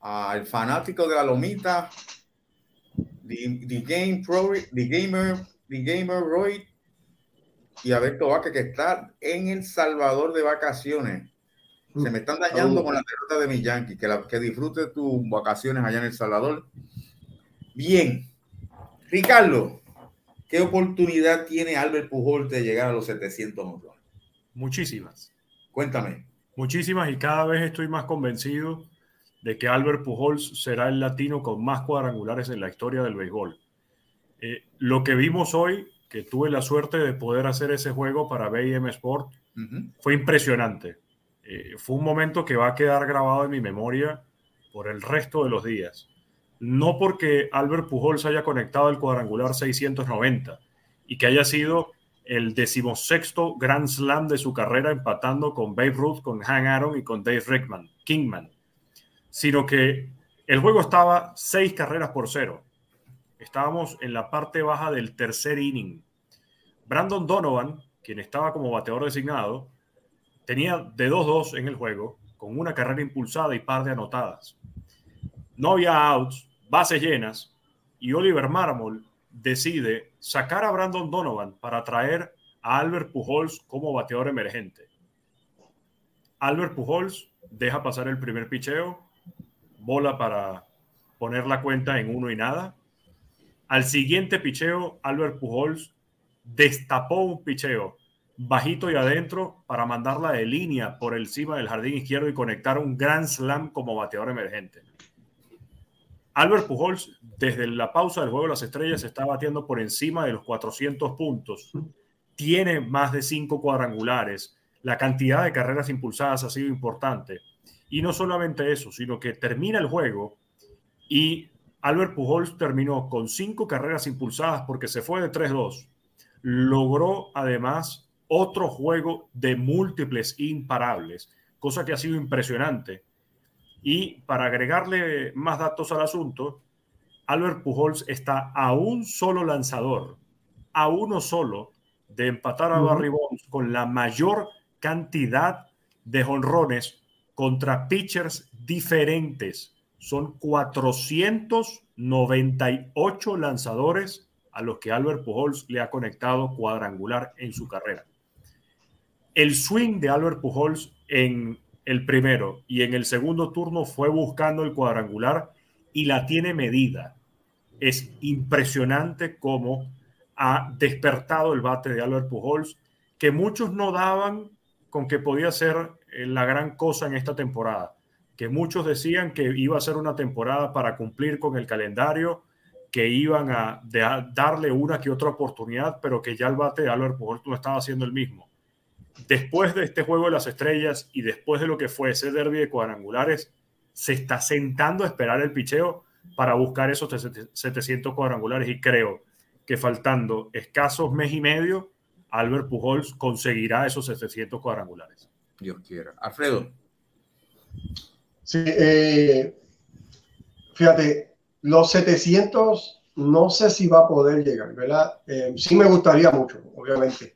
al fanático de la lomita, The, Game Pro, The Gamer, The Gamer Roy y a Alberto Vaca que está en El Salvador de vacaciones. Se me están dañando con la derrota de mi Yankee. Que, que disfrute tus vacaciones allá en El Salvador. Bien, Ricardo, ¿qué oportunidad tiene Albert Pujol de llegar a los 700 millones? Muchísimas. Cuéntame. Muchísimas y cada vez estoy más convencido de que Albert Pujols será el latino con más cuadrangulares en la historia del béisbol. Eh, lo que vimos hoy, que tuve la suerte de poder hacer ese juego para BM Sport, fue impresionante. Eh, fue un momento que va a quedar grabado en mi memoria por el resto de los días. No porque Albert Pujols haya conectado el cuadrangular 690 y que haya sido el decimosexto Grand Slam de su carrera, empatando con Babe Ruth, con Hank Aaron y con Dave Rickman, Kingman, sino que el juego estaba seis carreras por cero. Estábamos en la parte baja del tercer inning. Brandon Donovan, quien estaba como bateador designado, tenía de 2-2 en el juego, con una carrera impulsada y par de anotadas. No había outs, bases llenas, y Oliver Marmol decide sacar a Brandon Donovan para traer a Albert Pujols como bateador emergente. Albert Pujols deja pasar el primer picheo, bola para poner la cuenta en uno y nada. Al siguiente picheo, Albert Pujols destapó un picheo bajito y adentro para mandarla de línea por encima del jardín izquierdo y conectar un gran slam como bateador emergente. Albert Pujols, desde la pausa del juego de las estrellas, está batiendo por encima de los 400 puntos. Tiene más de cinco cuadrangulares. La cantidad de carreras impulsadas ha sido importante. Y no solamente eso, sino que termina el juego y Albert Pujols terminó con cinco carreras impulsadas porque se fue de 3-2. Logró además otro juego de múltiples imparables, cosa que ha sido impresionante y para agregarle más datos al asunto, Albert Pujols está a un solo lanzador, a uno solo, de empatar a Barry Bonds con la mayor cantidad de jonrones contra pitchers diferentes. Son 498 lanzadores a los que Albert Pujols le ha conectado cuadrangular en su carrera. El swing de Albert Pujols en el primero y en el segundo turno fue buscando el cuadrangular y la tiene medida. Es impresionante cómo ha despertado el bate de Albert Pujols, que muchos no daban con que podía ser eh, la gran cosa en esta temporada, que muchos decían que iba a ser una temporada para cumplir con el calendario, que iban a, darle una que otra oportunidad, pero que ya el bate de Albert Pujols no estaba haciendo el mismo después de este juego de las estrellas y después de lo que fue ese derby de cuadrangulares, se está sentando a esperar el picheo para buscar esos 700 cuadrangulares y creo que faltando escasos mes y medio, Albert Pujols conseguirá esos 700 cuadrangulares. Dios quiera. Alfredo. Sí, eh, fíjate, los 700 no sé si va a poder llegar, ¿verdad? Eh, sí me gustaría mucho, obviamente.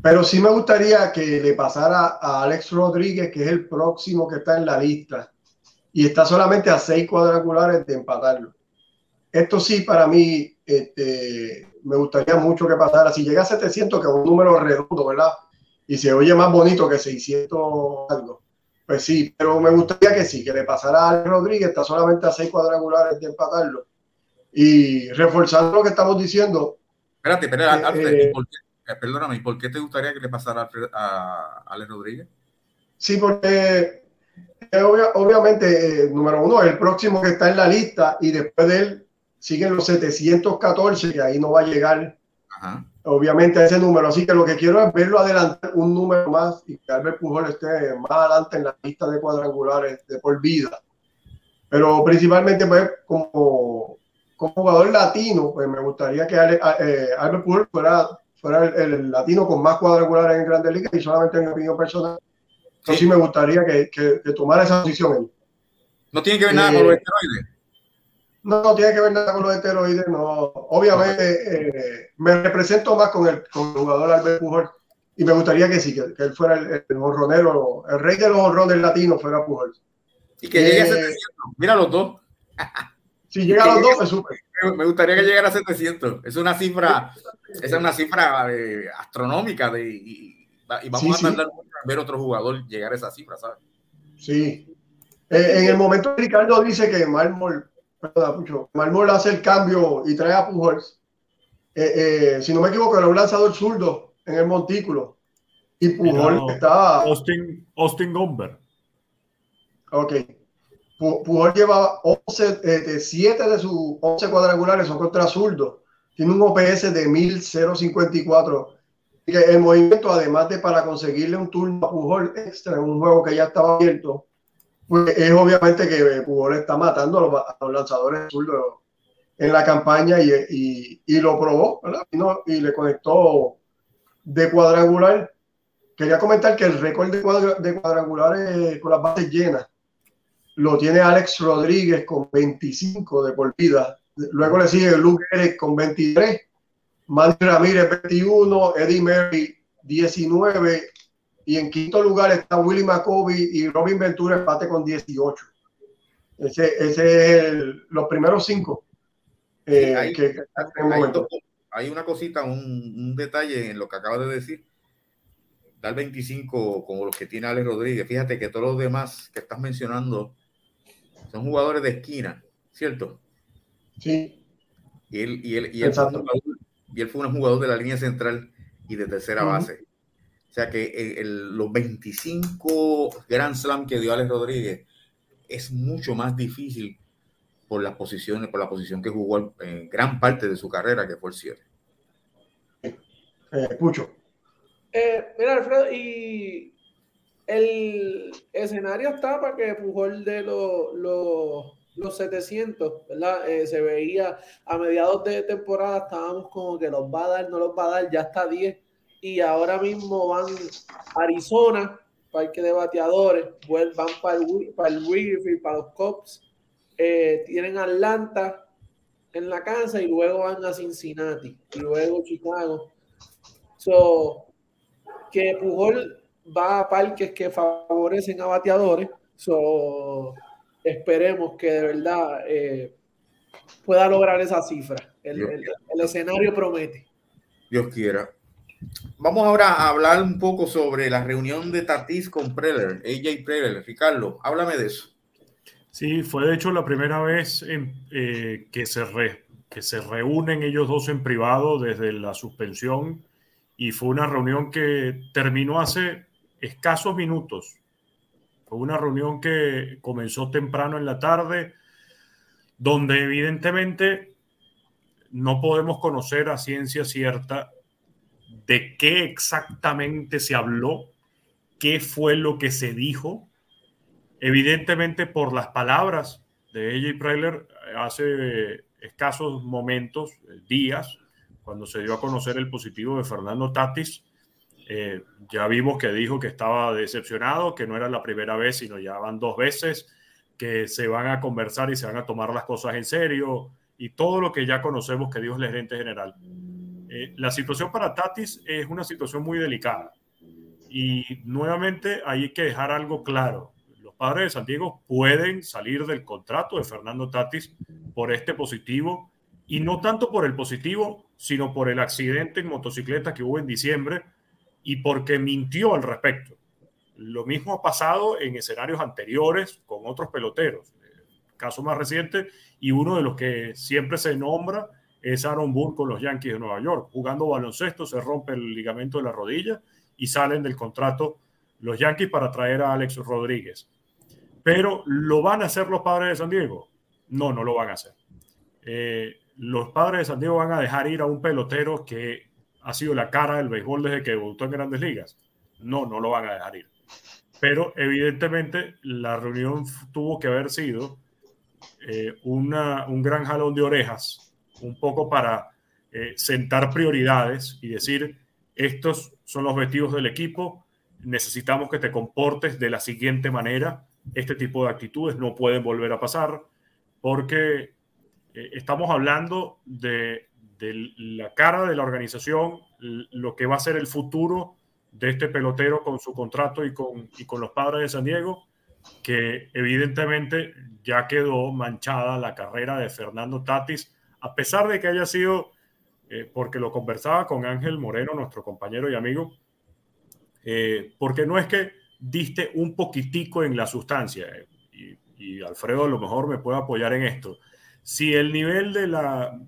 Pero sí me gustaría que le pasara a Alex Rodríguez, que es el próximo que está en la lista, y está solamente a seis cuadrangulares de empatarlo. Esto sí, para mí, este, me gustaría mucho que pasara. Si llega a 700, que es un número redondo, ¿verdad? Y se oye más bonito que 600 algo. Pues sí, pero me gustaría que sí, que le pasara a Alex Rodríguez, está solamente a seis cuadrangulares de empatarlo. Y reforzando lo que estamos diciendo. Espérate, espérate, Alfred, eh, ¿por qué? Eh, perdóname, ¿y por qué te gustaría que le pasara a, Alex Rodríguez? Sí, porque eh, obviamente, eh, número uno, el próximo que está en la lista y después de él siguen los 714, que ahí no va a llegar obviamente ese número. Así que lo que quiero es verlo adelantar un número más y que Albert Pujol esté más adelante en la lista de cuadrangulares de por vida. Pero principalmente, pues, como, como jugador latino, pues me gustaría que Albert Pujol fuera fuera el, latino con más cuadrangulares en Grandes Ligas y solamente en mi opinión personal. Sí. sí me gustaría que, que, tomara esa posición ¿No tiene que ver nada con los eh, esteroides? No, tiene que ver nada con los esteroides, no. Obviamente eh, me represento más con el, con el jugador Albert Pujol y me gustaría que sí, que, él fuera el, el honronero, el rey de los honrones latinos fuera Pujol. Y que llegue a 700. Eh, Mira los dos. Si llega a los dos, es súper. Me gustaría que llegara a 700. Es una cifra, es una cifra eh, astronómica de, y, vamos a tardar a ver otro jugador llegar a esa cifra, ¿sabes? Sí. Eh, en el momento Ricardo dice que Marmol, Marmol hace el cambio y trae a Pujols. Eh, si no me equivoco, era un lanzador zurdo en el montículo. Y Pujol está. Austin, Austin Gomber. Ok. Pujol lleva 11, de 7 de sus 11 cuadrangulares son contra zurdo. Tiene un OPS de 1054. Y que el movimiento, además de para conseguirle un turno a Pujol extra en un juego que ya estaba abierto, pues es obviamente que Pujol está matando a los, lanzadores zurdos en la campaña y, y, y lo probó. Y, no, y, le conectó de cuadrangular. Quería comentar que el récord de, de cuadrangulares con las bases llenas lo tiene Alex Rodríguez con 25 de por vida. Luego le sigue Luke Eric con 23, Manny Ramírez 21, Eddie Murray 19 y en quinto lugar está Willie McCovey y Robin Ventura empate con 18. Ese, ese es los primeros cinco. Eh, hay, hay, una cosita, un, un, detalle en lo que acabas de decir. Dar 25 como los que tiene Alex Rodríguez. Fíjate que todos los demás que estás mencionando son jugadores de esquina, ¿cierto? Sí. Y él, y él, y él, fue, un jugador, y él fue un jugador de la línea central y de tercera base. O sea que el, los 25 Grand Slam que dio Alex Rodríguez es mucho más difícil por las posiciones, por la posición que jugó en gran parte de su carrera, que fue el 7. Eh, Pucho. Eh, mira, Alfredo, y el escenario está para que Pujol de los, los, 700, ¿verdad? Eh, se veía a mediados de temporada, estábamos como que los va a dar, no los va a dar, ya está 10. Y ahora mismo van Arizona, parque de bateadores, van para el, para el para los Cops. Eh, tienen Atlanta en la casa y luego van a Cincinnati y luego Chicago. So, que Pujol va a parques que favorecen a bateadores. So, esperemos que de verdad eh, pueda lograr esa cifra. el, escenario promete. Dios quiera. Vamos ahora a hablar un poco sobre la reunión de Tatis con Preller, AJ Preller. Ricardo, háblame de eso. Sí, fue de hecho la primera vez eh, que, se que se reúnen ellos dos en privado desde la suspensión y fue una reunión que terminó hace escasos minutos. Fue una reunión que comenzó temprano en la tarde, donde evidentemente no podemos conocer a ciencia cierta de qué exactamente se habló, qué fue lo que se dijo. Evidentemente por las palabras de AJ Preller hace escasos momentos, días, cuando se dio a conocer el positivo de Fernando Tatis, eh, ya vimos que dijo que estaba decepcionado, que no era la primera vez, sino ya van dos veces, que se van a conversar y se van a tomar las cosas en serio y todo lo que ya conocemos que dijo el gerente general. Eh, la situación para Tatis es una situación muy delicada y nuevamente hay que dejar algo claro. Los padres de San Diego pueden salir del contrato de Fernando Tatis por este positivo y no tanto por el positivo, sino por el accidente en motocicleta que hubo en diciembre y porque mintió al respecto. Lo mismo ha pasado en escenarios anteriores con otros peloteros. caso más reciente y uno de los que siempre se nombra es Aaron Boone con los Yankees de Nueva York. Jugando baloncesto se rompe el ligamento de la rodilla y salen del contrato los Yankees para traer a Alex Rodríguez. Pero ¿lo van a hacer los padres de San Diego? No, no lo van a hacer. Eh, los padres de San Diego van a dejar ir a un pelotero que ha sido la cara del béisbol desde que debutó en grandes ligas. No, no lo van a dejar ir. Pero evidentemente la reunión tuvo que haber sido eh, una, un gran jalón de orejas, un poco para eh, sentar prioridades y decir, estos son los objetivos del equipo, necesitamos que te comportes de la siguiente manera, este tipo de actitudes no pueden volver a pasar, porque eh, estamos hablando de, la cara de la organización, lo que va a ser el futuro de este pelotero con su contrato y con, y con los padres de San Diego, que evidentemente ya quedó manchada la carrera de Fernando Tatis, a pesar de que haya sido, eh, porque lo conversaba con Ángel Moreno, nuestro compañero y amigo, eh, porque no es que diste un poquitico en la sustancia, y, y Alfredo a lo mejor me puede apoyar en esto. Si el nivel de, la,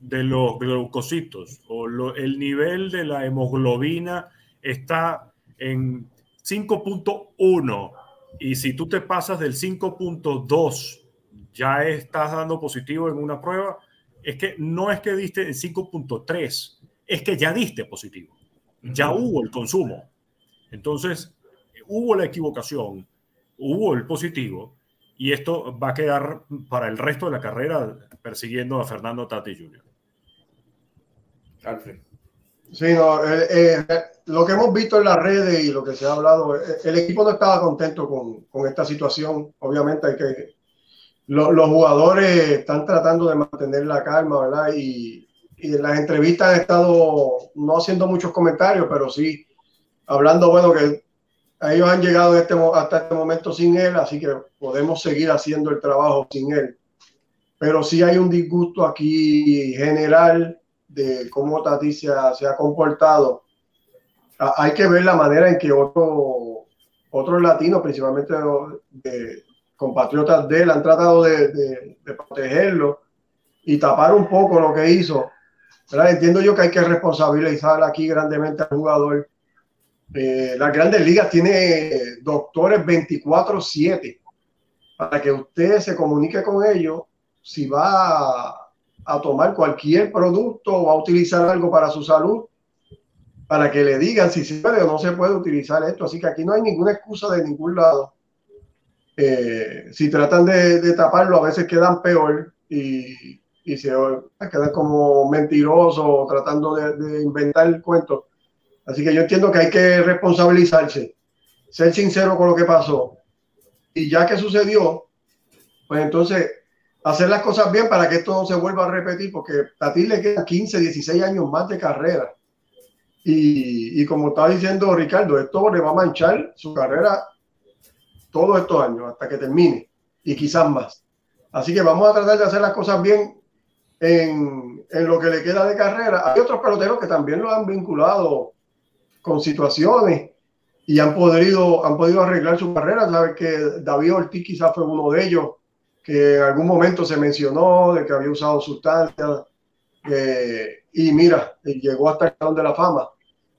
de los glucositos o el nivel de la hemoglobina está en 5.1 y si tú te pasas del 5.2 ya estás dando positivo en una prueba, es que no es que diste en 5.3, es que ya diste positivo, ya hubo el consumo. Entonces, hubo la equivocación, hubo el positivo y esto va a quedar para el resto de la carrera persiguiendo a Fernando Tati Jr. Alfred. Sí, no, eh, eh, lo que hemos visto en las redes y lo que se ha hablado, eh, el equipo no estaba contento con, con esta situación. Obviamente hay que los jugadores están tratando de mantener la calma, ¿verdad? Y, y, en las entrevistas han estado no haciendo muchos comentarios, pero sí hablando, bueno, que ellos han llegado este, hasta este momento sin él, así que podemos seguir haciendo el trabajo sin él. Pero sí hay un disgusto aquí general de cómo Tati se ha, comportado. hay que ver la manera en que otro, otros latinos, principalmente de, compatriotas de él, han tratado de, protegerlo y tapar un poco lo que hizo. Entiendo yo que hay que responsabilizar aquí grandemente al jugador eh, las grandes ligas tiene doctores 24/7 para que usted se comunique con ellos si va a, tomar cualquier producto o a utilizar algo para su salud, para que le digan si se puede o no se puede utilizar esto. Así que aquí no hay ninguna excusa de ningún lado. Eh, si tratan de, taparlo, a veces quedan peor y, y se quedan como mentirosos tratando de, de inventar cuentos Así que yo entiendo que hay que responsabilizarse, ser sincero con lo que pasó. Y ya que sucedió, pues entonces hacer las cosas bien para que esto no se vuelva a repetir, porque a ti le quedan 15, 16 años más de carrera. Y, y como estaba diciendo Ricardo, esto le va a manchar su carrera todos estos años hasta que termine y quizás más. Así que vamos a tratar de hacer las cosas bien en, en, lo que le queda de carrera. Hay otros peloteros que también lo han vinculado con situaciones y han podido, han podido arreglar su carrera. Sabes que David Ortiz quizás fue uno de ellos que en algún momento se mencionó de que había usado sustancias eh, y mira, llegó hasta el salón de la fama.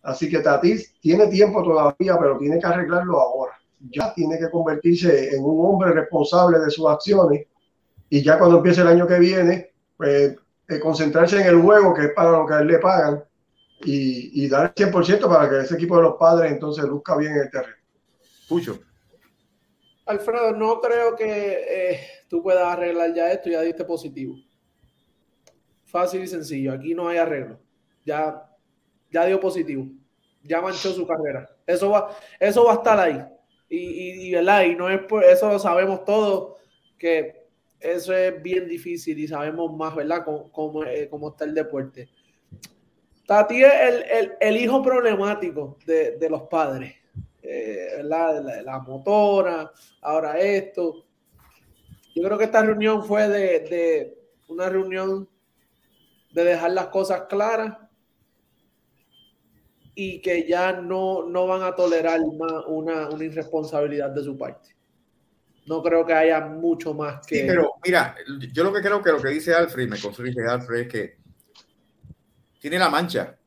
Así que Tatis tiene tiempo todavía, pero tiene que arreglarlo ahora. Ya tiene que convertirse en un hombre responsable de sus acciones y ya cuando empiece el año que viene, pues eh, concentrarse en el juego, que es para lo que a él le pagan, y, y dar el 100% para que ese equipo de los padres entonces luzca bien en el terreno. Pucho. Alfredo, no creo que eh, tú puedas arreglar ya esto, ya diste positivo. Fácil y sencillo, aquí no hay arreglo. Ya, ya dio positivo, ya manchó su carrera. Eso va, eso va a estar ahí. Y, y, ¿verdad? y no es por eso sabemos todos que eso es bien difícil y sabemos más, ¿verdad? Cómo, eh, cómo, está el deporte. Tati es el, el, el hijo problemático de, de los padres. Eh, la, la, motora, ahora esto. Yo creo que esta reunión fue de, de, una reunión de dejar las cosas claras y que ya no, no van a tolerar más una, una irresponsabilidad de su parte. No creo que haya mucho más que. Sí, pero mira, yo lo que creo que lo que dice Alfred, me construye Alfred, es que tiene la mancha,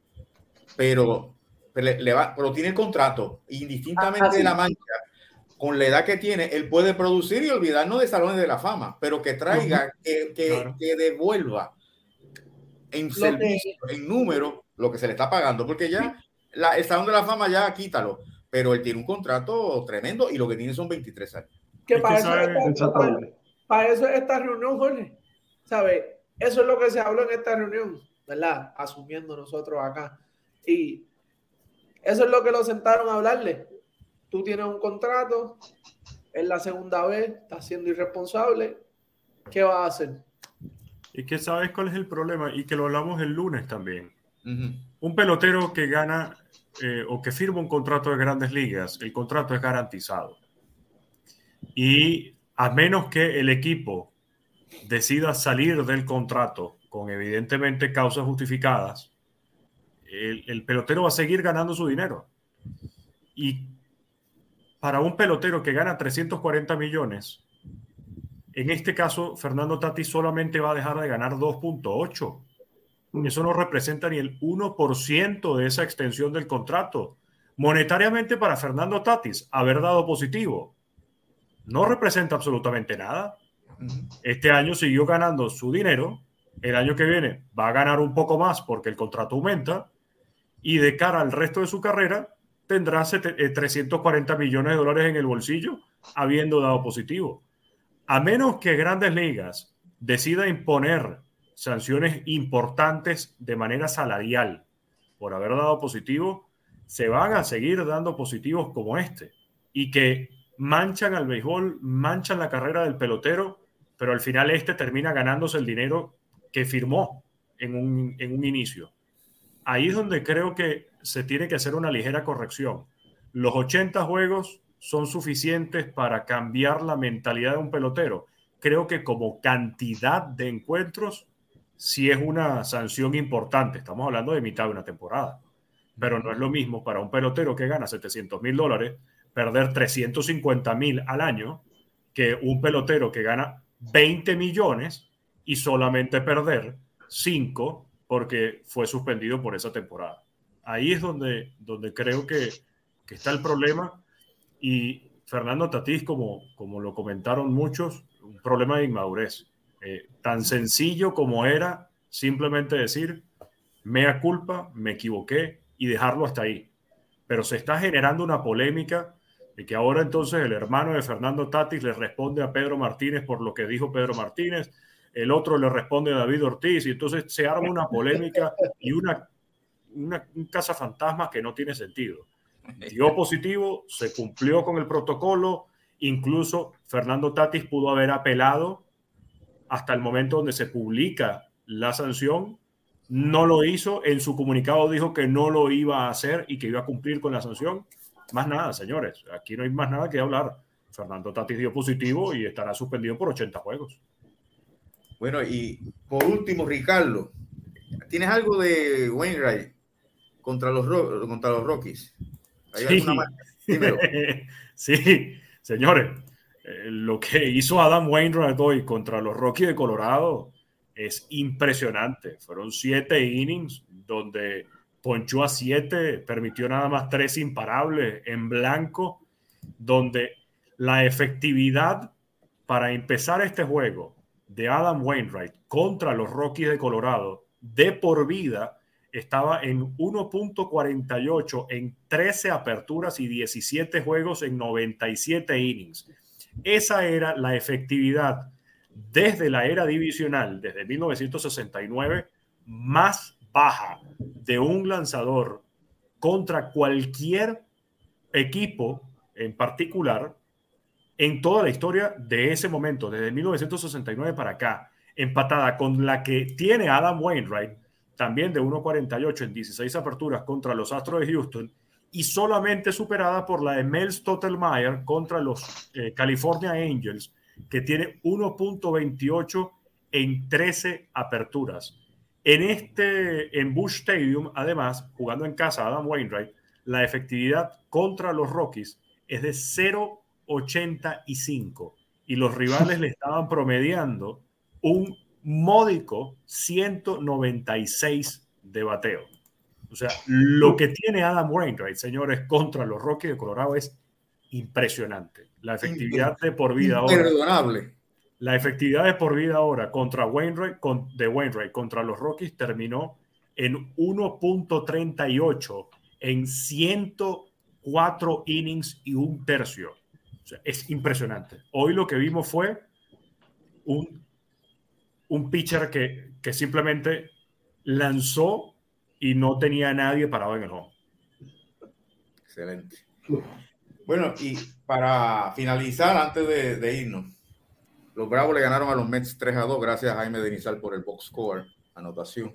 pero le, va, pero tiene el contrato, indistintamente ah, de la mancha, con la edad que tiene, él puede producir y olvidarnos de salones de la fama, pero que traiga, que, que, devuelva en servicio, en número, lo que se le está pagando, porque ya la, el salón de la fama ya quítalo, pero él tiene un contrato tremendo y lo que tiene son 23 años. Que para, eso esta, para, eso esta reunión, Jorge, ¿sabe? Eso es lo que se habló en esta reunión, ¿verdad? Asumiendo nosotros acá. Y eso es lo que lo sentaron a hablarle. Tú tienes un contrato, es la segunda vez, estás siendo irresponsable. ¿Qué vas a hacer? Y que sabes cuál es el problema y que lo hablamos el lunes también. Un pelotero que gana eh, o que firma un contrato de grandes ligas, el contrato es garantizado. Y a menos que el equipo decida salir del contrato con evidentemente causas justificadas, el, pelotero va a seguir ganando su dinero. Y para un pelotero que gana 340 millones, en este caso, Fernando Tati solamente va a dejar de ganar 2.8. Eso no representa ni el 1% de esa extensión del contrato. Monetariamente para Fernando Tatis, haber dado positivo, no representa absolutamente nada. Este año siguió ganando su dinero. El año que viene va a ganar un poco más porque el contrato aumenta y de cara al resto de su carrera tendrá 340 eh, millones de dólares en el bolsillo habiendo dado positivo. A menos que Grandes Ligas decida imponer sanciones importantes de manera salarial por haber dado positivo, se van a seguir dando positivos como este y que manchan al béisbol, manchan la carrera del pelotero, pero al final este termina ganándose el dinero que firmó en un, en un inicio ahí es donde creo que se tiene que hacer una ligera corrección. Los 80 juegos son suficientes para cambiar la mentalidad de un pelotero. Creo que como cantidad de encuentros, sí es una sanción importante. Estamos hablando de mitad de una temporada. Pero no es lo mismo para un pelotero que gana 700 mil dólares perder 350 mil al año que un pelotero que gana 20 millones y solamente perder 5 porque fue suspendido por esa temporada. Ahí es donde, donde creo que, que está el problema y Fernando Tatís, como, como lo comentaron muchos, un problema de inmadurez. Eh, tan sencillo como era simplemente decir, mea culpa, me equivoqué y dejarlo hasta ahí. Pero se está generando una polémica de que ahora entonces el hermano de Fernando Tatis le responde a Pedro Martínez por lo que dijo Pedro Martínez, el otro le responde a David Ortiz y entonces se arma una polémica y una, una un cazafantasmas que no tiene sentido. Dio positivo, se cumplió con el protocolo, incluso Fernando Tatis pudo haber apelado hasta el momento donde se publica la sanción, no lo hizo, en su comunicado dijo que no lo iba a hacer y que iba a cumplir con la sanción. Más nada, señores, aquí no hay más nada que hablar. Fernando Tatis dio positivo y estará suspendido por 80 juegos. Bueno, y por último, Ricardo, ¿tienes algo de Wainwright contra los, contra los Rockies? sí. sí, señores, eh, lo que hizo Adam Wainwright hoy contra los Rockies de Colorado es impresionante. Fueron siete innings donde ponchó a siete, permitió nada más tres imparables en blanco, donde la efectividad para empezar este juego de Adam Wainwright contra los Rockies de Colorado de por vida estaba en 1.48 en 13 aperturas y 17 juegos en 97 innings. Esa era la efectividad desde la era divisional, desde 1969, más baja de un lanzador contra cualquier equipo en particular en toda la historia de ese momento, desde 1969 para acá, empatada con la que tiene Adam Wainwright, también de 1.48 en 16 aperturas contra los Astros de Houston, y solamente superada por la de Mel Stottlemyre contra los eh, California Angels, que tiene 1.28 en 13 aperturas. En este, en Bush Stadium, además, jugando en casa Adam Wainwright, la efectividad contra los Rockies es de 0.85 y los rivales le estaban promediando un módico 196 de bateo. O sea, lo que tiene Adam Wainwright, señores, contra los Rockies de Colorado es impresionante. La efectividad de por vida ahora. La efectividad de por vida ahora contra Wainwright, de Wainwright contra los Rockies terminó en 1.38 en 104 innings y un tercio. O sea, es impresionante. Hoy lo que vimos fue un, un pitcher que, que simplemente lanzó y no tenía nadie parado en el home. Excelente. Bueno, y para finalizar, antes de, irnos, los Bravos le ganaron a los Mets 3 a 2, gracias a Jaime Denizal por el box score, anotación.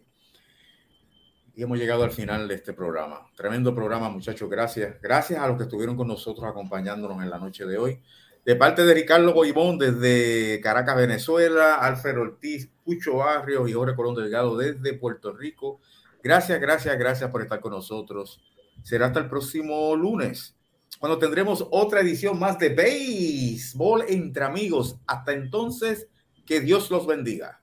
Y hemos llegado al final de este programa. Tremendo programa, muchachos. Gracias. Gracias a los que estuvieron con nosotros acompañándonos en la noche de hoy. De parte de Ricardo Goibón desde Caracas, Venezuela, Alfredo Ortiz, Pucho Barrios y Jorge Colón Delgado desde Puerto Rico. Gracias, gracias, gracias por estar con nosotros. Será hasta el próximo lunes cuando tendremos otra edición más de béisbol entre amigos. Hasta entonces, que Dios los bendiga.